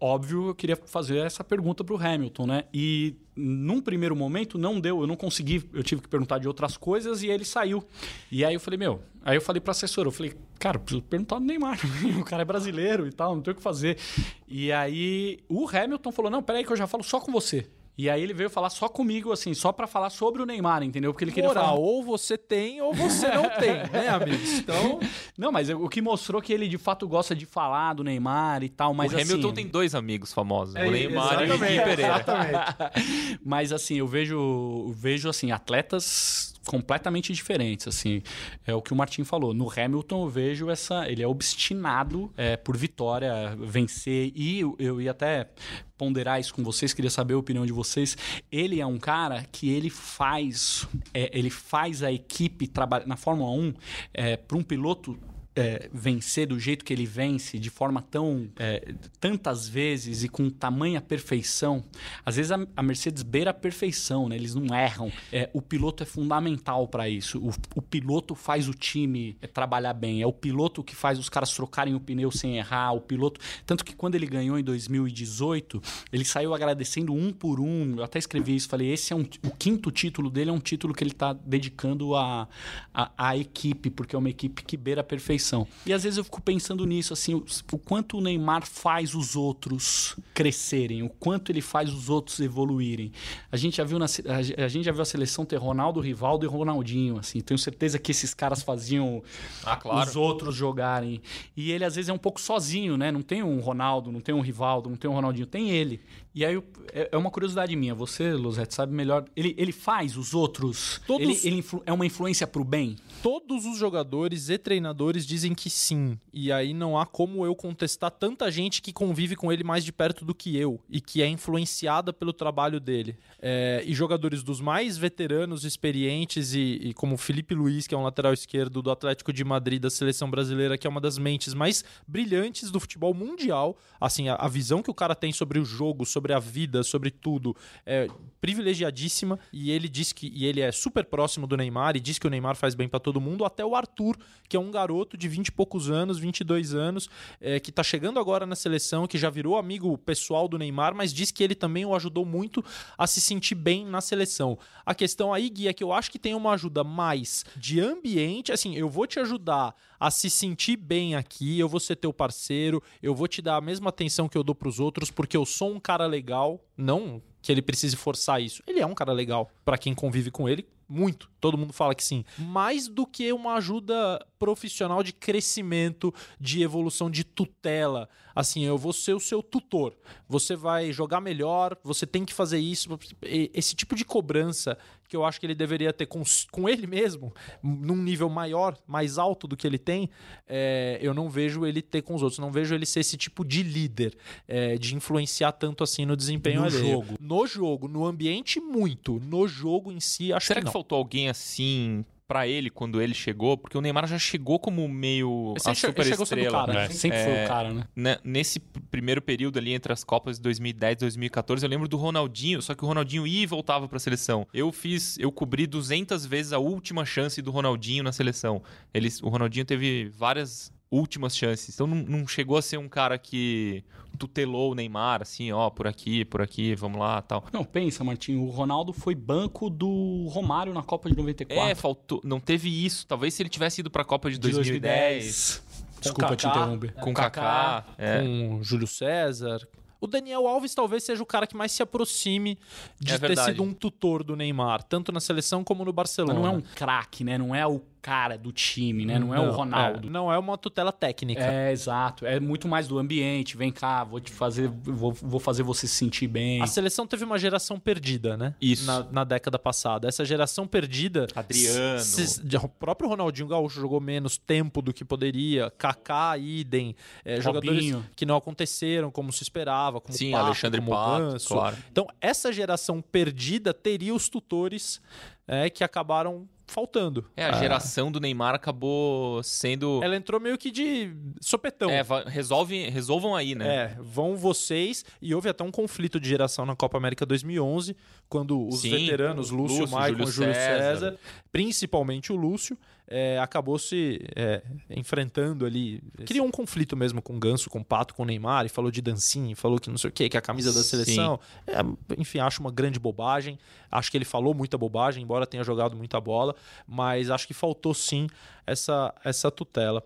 óbvio, eu queria fazer essa pergunta pro Hamilton, né? E num primeiro momento não deu, eu não consegui, eu tive que perguntar de outras coisas e ele saiu. E aí eu falei, meu, aí eu falei pro assessor, eu falei, cara, preciso perguntar do Neymar, o cara é brasileiro e tal, não tem o que fazer. E aí o Hamilton falou, não, peraí que eu já falo só com você. E aí ele veio falar só comigo, assim, só pra falar sobre o Neymar, entendeu? Porque ele queria
Moral,
falar.
ou você tem ou você não tem, né, amigos? Então,
Não, mas o que mostrou que ele de fato gosta de falar do Neymar e tal, mas
o Hamilton
assim...
tem dois amigos famosos,
É,
o Neymar e o Gui Pereira.
exatamente.
Mas assim, eu vejo, vejo assim, atletas completamente diferentes, assim. É o que o Martin falou. No Hamilton eu vejo essa, ele é obstinado é, por vitória, vencer e eu, eu ia até ponderar isso com vocês, queria saber a opinião de vocês. Ele é um cara que ele faz, é, ele faz a equipe trabalhar na Fórmula 1 é, para um piloto é, vencer do jeito que ele vence, de forma tão é, tantas vezes e com tamanha perfeição. Às vezes a, a Mercedes beira a perfeição, né? Eles não erram. É, o piloto é fundamental para isso. O, o piloto faz o time é, trabalhar bem. É o piloto que faz os caras trocarem o pneu sem errar. O piloto, tanto que quando ele ganhou em 2018, ele saiu agradecendo um por um. Eu até escrevi isso, falei esse é um, o quinto título dele é um título que ele está dedicando à a, a, a equipe, porque é uma equipe que beira a perfeição. E às vezes eu fico pensando nisso, assim, o, o, quanto o Neymar faz os outros crescerem, o quanto ele faz os outros evoluírem. A gente já viu, na, a, a gente já viu a seleção ter Ronaldo, Rivaldo e Ronaldinho, assim. Tenho certeza que esses caras faziam
ah, claro.
os outros jogarem. E ele às vezes é um pouco sozinho, né? Não tem um Ronaldo, não tem um Rivaldo, não tem um Ronaldinho, tem ele. E aí é, é uma curiosidade minha. Você, Luzete, sabe melhor. Ele, ele faz os outros.
Todos...
Ele, ele influ, é uma influência pro bem?
Todos os jogadores e treinadores dizem que sim. E aí não há como eu contestar tanta gente que convive com ele mais de perto do que eu e que é influenciada pelo trabalho dele. É, e jogadores dos mais veteranos, experientes, e, e como Felipe Luiz, que é um lateral esquerdo do Atlético de Madrid, da seleção brasileira, que é uma das mentes mais brilhantes do futebol mundial. Assim, a, a visão que o cara tem sobre o jogo, sobre a vida, sobre tudo, é privilegiadíssima. E ele diz que e ele é super próximo do Neymar e diz que o Neymar faz bem para todo mundo, até o Arthur, que é um garoto de 20 e poucos anos, 22 anos, é, que tá chegando agora na seleção, que já virou amigo pessoal do Neymar, mas diz que ele também o ajudou muito a se sentir bem na seleção. A questão aí, Gui, é que eu acho que tem uma ajuda mais de ambiente, assim, eu vou te ajudar a se sentir bem aqui, eu vou ser teu parceiro, eu vou te dar a mesma atenção que eu dou pros outros, porque eu sou um cara legal, não que ele precise forçar isso. Ele é um cara legal para quem convive com ele, muito. Todo mundo fala que sim. Mais do que uma ajuda profissional de crescimento, de evolução, de tutela. Assim, eu vou ser o seu tutor. Você vai jogar melhor, você tem que fazer isso. Esse tipo de cobrança que eu acho que ele deveria ter com, com ele mesmo, num nível maior, mais alto do que ele tem, é, eu não vejo ele ter com os outros. Não vejo ele ser esse tipo de líder, é, de influenciar tanto assim no desempenho
no
alheio.
jogo.
No jogo, no ambiente, muito. No jogo em si, acho
Será
que
que, faltou alguém assim para ele quando ele chegou? Porque o Neymar já chegou como meio a super estrela.
cara,
É, sempre foi o cara, né?
né, nesse primeiro período ali entre as Copas de 2010 e 2014, eu lembro do Ronaldinho, só que o Ronaldinho ia e voltava pra seleção. Eu fiz, eu cobri 200 vezes a última chance do Ronaldinho na seleção. Eles, o Ronaldinho teve várias últimas chances. Então não, não chegou a ser um cara que tutelou o Neymar, assim, ó, por aqui, por aqui, vamos lá, tal.
Não, pensa, Martinho, o Ronaldo foi banco do Romário na Copa de 94.
É, faltou, não teve isso. Talvez se ele tivesse ido pra Copa de,
de
2010,
2010. Desculpa te
Kaká.
interromper.
com Kaká, é.
com Júlio César. O Daniel Alves talvez seja o cara que mais se aproxime de
É
ter sido um tutor do Neymar, tanto na seleção como no
Mas
Barcelona.
não é um craque, né? Não é o cara do time, né? Não é o Ronaldo.
é, não é uma tutela técnica.
É, exato. É muito mais do ambiente. Vem cá, vou te fazer, vou, vou fazer você se sentir bem.
A seleção teve uma geração perdida, né?
Isso.
Na, na década passada. Essa geração perdida.
Adriano.
se- o próprio Ronaldinho Gaúcho jogou menos tempo do que poderia. Kaká, idem. É, jogadores que não aconteceram como se esperava. Como
Sim,
Pato,
Alexandre
como
Pato,
Ganso.
claro.
Então, essa geração perdida teria os tutores é, que acabaram faltando.
É, a geração do Neymar acabou sendo.
Ela entrou meio que de sopetão.
É, resolve, resolvam aí, né?
É, vão vocês. E houve até um conflito de geração na Copa América 2011, quando os
Sim,
veteranos, Lúcio,
Lúcio,
Maicon,
Júlio
Júlio César,
César.
principalmente o Lúcio, é, acabou se é, enfrentando ali. Criou um conflito mesmo com o Ganso, com o Pato, com o Neymar, e falou de dancinha, falou que não sei o quê, que é a camisa da seleção. É, enfim, acho uma grande bobagem. Acho que ele falou muita bobagem, embora tenha jogado muita bola, mas acho que faltou sim essa, essa tutela.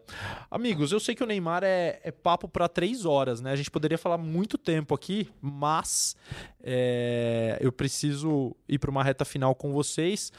Amigos, eu sei que o Neymar é, é papo para três horas, né? A gente poderia falar muito tempo aqui, mas é, eu preciso ir para uma reta final com vocês.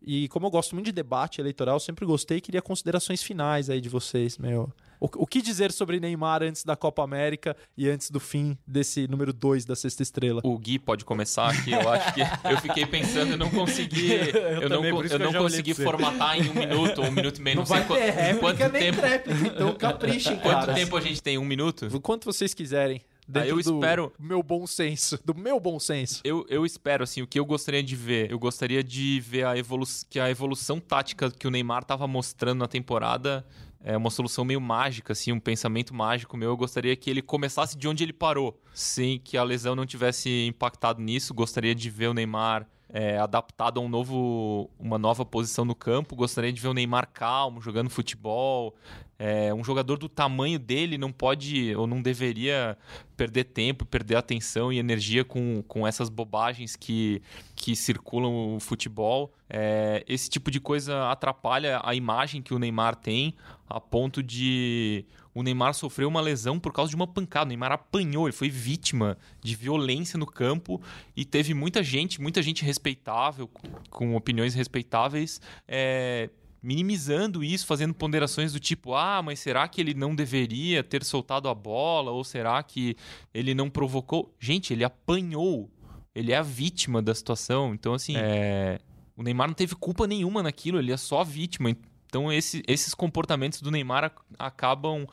E como eu gosto muito de debate eleitoral, sempre gostei e queria considerações finais aí de vocês, meu. O, o que dizer sobre Neymar antes da Copa América e antes do fim desse número 2 da Sexta Estrela?
O Gui pode começar aqui. Eu acho que eu fiquei pensando e não consegui. Eu, não,
também,
co-
isso
eu
eu
não consegui formatar em um minuto ou um minuto e meio. Não, sei
vai
qu-
ter
em
réplica
quanto
nem
tempo.
tréplica, então caprichem,
Quanto tempo a gente tem? Um minuto?
O quanto vocês quiserem. Dentro
eu
do
espero-
meu bom senso. Do meu bom senso.
Eu, eu espero, assim, o que eu gostaria de ver. Eu gostaria de ver a evolu que a evolução tática que o Neymar estava mostrando na temporada é uma solução meio mágica, assim, um pensamento mágico meu. Eu gostaria que ele começasse de onde ele parou, sem que a lesão não tivesse impactado nisso. Gostaria de ver o Neymar é, adaptado a um novo, uma nova posição no campo. Gostaria de ver o Neymar calmo, jogando futebol. É, um jogador do tamanho dele não pode ou não deveria perder tempo, perder atenção e energia com, com essas bobagens que, que circulam o futebol. É, esse tipo de coisa atrapalha a imagem que o Neymar tem, a ponto de o Neymar sofreu uma lesão por causa de uma pancada. O Neymar apanhou, ele foi vítima de violência no campo e teve muita gente, muita gente respeitável, com opiniões respeitáveis, é, minimizando isso, fazendo ponderações do tipo: ah, mas será que ele não deveria ter soltado a bola? Ou será que ele não provocou? Gente, ele apanhou. Ele é a vítima da situação. Então, assim, é, o Neymar não teve culpa nenhuma naquilo, ele é só a vítima. Então, esse- esses comportamentos do Neymar ac- acabam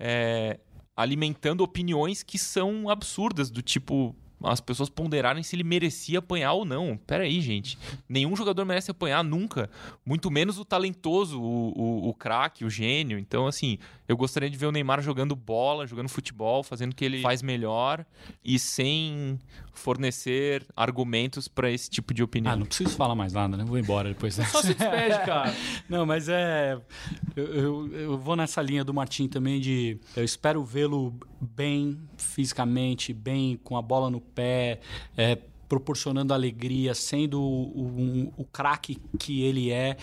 é, alimentando opiniões que são absurdas, do tipo. As pessoas ponderarem se ele merecia apanhar ou não. Pera aí, gente. Nenhum jogador merece apanhar nunca. Muito menos o talentoso, o, o, o craque, o gênio. Então, assim, eu gostaria de ver o Neymar jogando bola, jogando futebol, fazendo o que ele faz melhor e sem fornecer argumentos para esse tipo de opinião.
Ah, não preciso falar mais nada, né? Vou embora depois dessa.
Só se despede, cara.
Não, mas é. Eu, eu, eu vou nessa linha do Martim também de. Eu espero vê-lo bem fisicamente, bem, com a bola no pé, é, proporcionando alegria, sendo o, o, craque que ele é.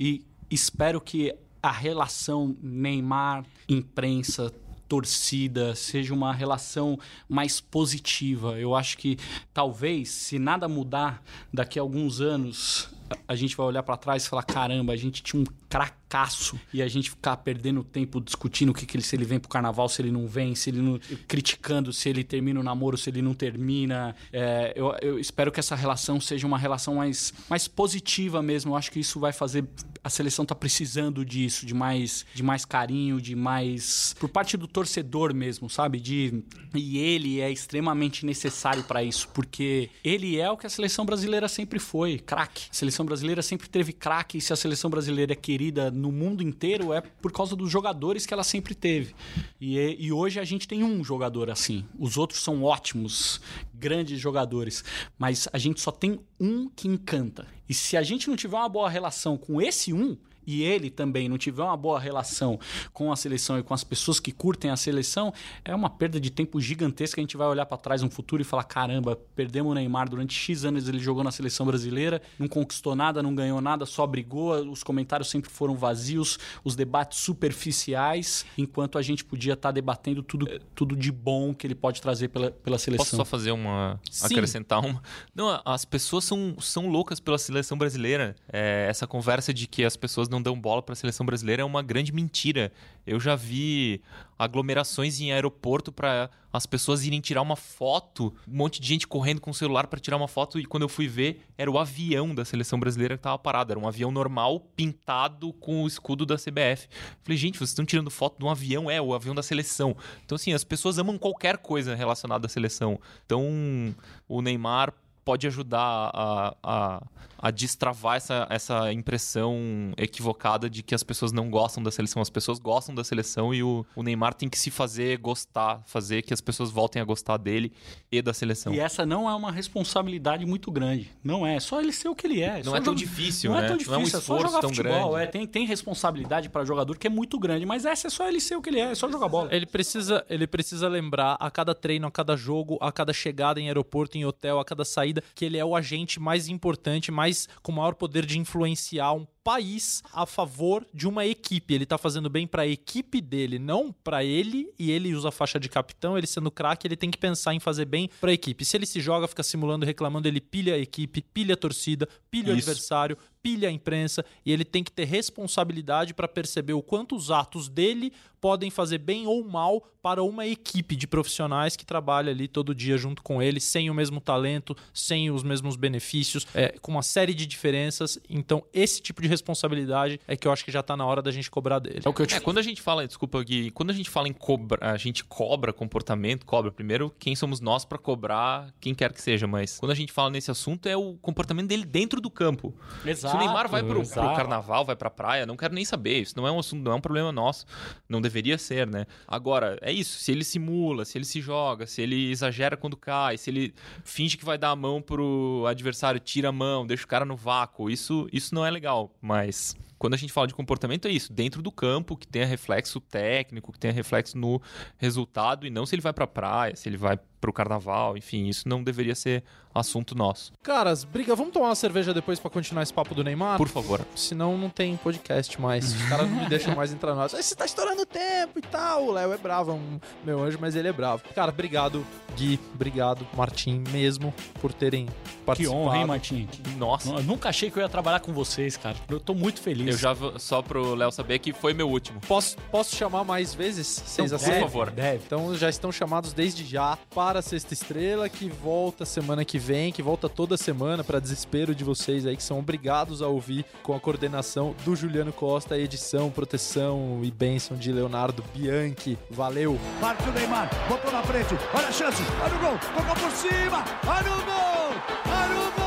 E espero que a relação Neymar-imprensa torcida, seja uma relação mais positiva. Eu acho que talvez, se nada mudar, daqui a alguns anos a gente vai olhar para trás e falar: caramba, a gente tinha um cracaço e a gente ficar perdendo tempo discutindo o que, que ele, se ele vem pro carnaval, se ele não vem, se ele não. criticando se ele termina o namoro, se ele não termina. É, eu, eu espero que essa relação seja uma relação mais, mais positiva mesmo. Eu acho que isso vai fazer. A seleção tá precisando disso, de mais, de mais carinho, de mais. por parte do torcedor mesmo, sabe? De, e ele é extremamente necessário para isso, porque ele é o que a seleção brasileira sempre foi, craque. A seleção brasileira sempre teve craque, e se a seleção brasileira é querida no mundo inteiro, é por causa dos jogadores que ela sempre teve. E, é- e hoje a gente tem um jogador assim. Os outros são ótimos, grandes jogadores, mas a gente só tem um que encanta. E se a gente não tiver uma boa relação com esse um, e ele também não tiver uma boa relação com a seleção e com as pessoas que curtem a seleção, é uma perda de tempo gigantesca. A gente vai olhar para trás no futuro e falar: caramba, perdemos o Neymar durante X anos. Ele jogou na seleção brasileira, não conquistou nada, não ganhou nada, só brigou. Os comentários sempre foram vazios, os debates superficiais, enquanto a gente podia estar debatendo tudo, tudo de bom que ele pode trazer pela, pela seleção.
Posso só fazer uma.
Sim.
acrescentar uma. Não, as pessoas são, são loucas pela seleção brasileira. É, essa conversa de que as pessoas não dão bola para a seleção brasileira é uma grande mentira. Eu já vi aglomerações em aeroporto para as pessoas irem tirar uma foto, um monte de gente correndo com o celular para tirar uma foto e quando eu fui ver, era o avião da seleção brasileira que estava parado, era um avião normal pintado com o escudo da CBF. Falei, gente, vocês estão tirando foto de um avião, é o avião da seleção. Então assim, as pessoas amam qualquer coisa relacionada à seleção. Então, o Neymar pode ajudar a, a, a destravar essa, essa impressão equivocada de que as pessoas não gostam da seleção. As pessoas gostam da seleção e o, o Neymar tem que se fazer gostar, fazer que as pessoas voltem a gostar dele e da seleção.
E essa não é uma responsabilidade muito grande. Não é. Só ele ser o que ele é.
Não
Só
é tão difícil,
Não
né?
é tão
Não
difícil.
é um
é só
esforço
jogar
tão
futebol.
grande.
É, tem, tem responsabilidade para jogador que é muito grande, mas essa é só ele ser o que ele é. É só jogar bola.
Ele precisa, ele precisa lembrar a cada treino, a cada jogo, a cada chegada em aeroporto, em hotel, a cada saída saída, que ele é o agente mais importante, mais com maior poder de influenciar um país a favor de uma equipe. Ele tá fazendo bem para a equipe dele, não para ele, e ele usa a faixa de capitão, ele sendo craque, ele tem que pensar em fazer bem para a equipe. Se ele se joga, fica simulando, reclamando, ele pilha a equipe, pilha a torcida, pilha o
Isso.
adversário, pilha a imprensa, e ele tem que ter responsabilidade para perceber o quanto os atos dele podem fazer bem ou mal para uma equipe de profissionais que trabalha ali todo dia junto com ele, sem o mesmo talento, sem os mesmos benefícios, é, com uma série de diferenças. Então, esse tipo de responsabilidade é que eu acho que já tá na hora da gente cobrar dele.
É o que eu te
É, quando a gente fala, desculpa Gui, quando a gente fala em cobra, a gente cobra comportamento, cobra primeiro quem somos nós pra cobrar quem quer que seja, mas quando a gente fala nesse assunto é o comportamento dele dentro do campo. Se o Neymar vai pro, pro
exato.
carnaval, vai pra praia, não quero nem saber, isso não é um assunto, não é um problema nosso, não deveria ser, né? Agora, é isso, se ele simula, se ele se joga, se ele exagera quando cai, se ele finge que vai dar a mão pro adversário, tira a mão, deixa o cara no vácuo, isso, isso não é legal, mas quando a gente fala de comportamento, é isso, dentro do campo, que tenha reflexo técnico, que tenha reflexo no resultado, e não se ele vai pra praia, se ele vai pro carnaval, enfim, isso não deveria ser assunto nosso.
Caras, briga, vamos tomar uma cerveja depois pra continuar esse papo do Neymar?
Por favor.
Senão não tem podcast mais. Os caras não me deixam mais entrar nós. Você tá estourando tempo e tal. O Léo é bravo, é um meu anjo, mas ele é bravo. Cara, obrigado, Gui. Obrigado, Martim, mesmo, por terem
Que
participado.
honra, hein, Martim?
Nossa.
Eu nunca achei que eu ia trabalhar com vocês, cara. Eu tô muito feliz.
Eu já vou, só pro Léo saber que foi meu último.
Posso, posso chamar mais vezes? Vocês
Então,
aceitam?
por favor.
Deve.
Então já estão chamados desde já para a Sexta Estrela, que volta semana que vem, que volta toda semana, para desespero de vocês aí, que são obrigados a ouvir com a coordenação do Juliano Costa, edição, proteção e bênção de Leonardo Bianchi. Valeu!
Partiu o Neymar, botou na frente, olha a chance, olha o gol, tocou por cima, olha o gol, olha o gol,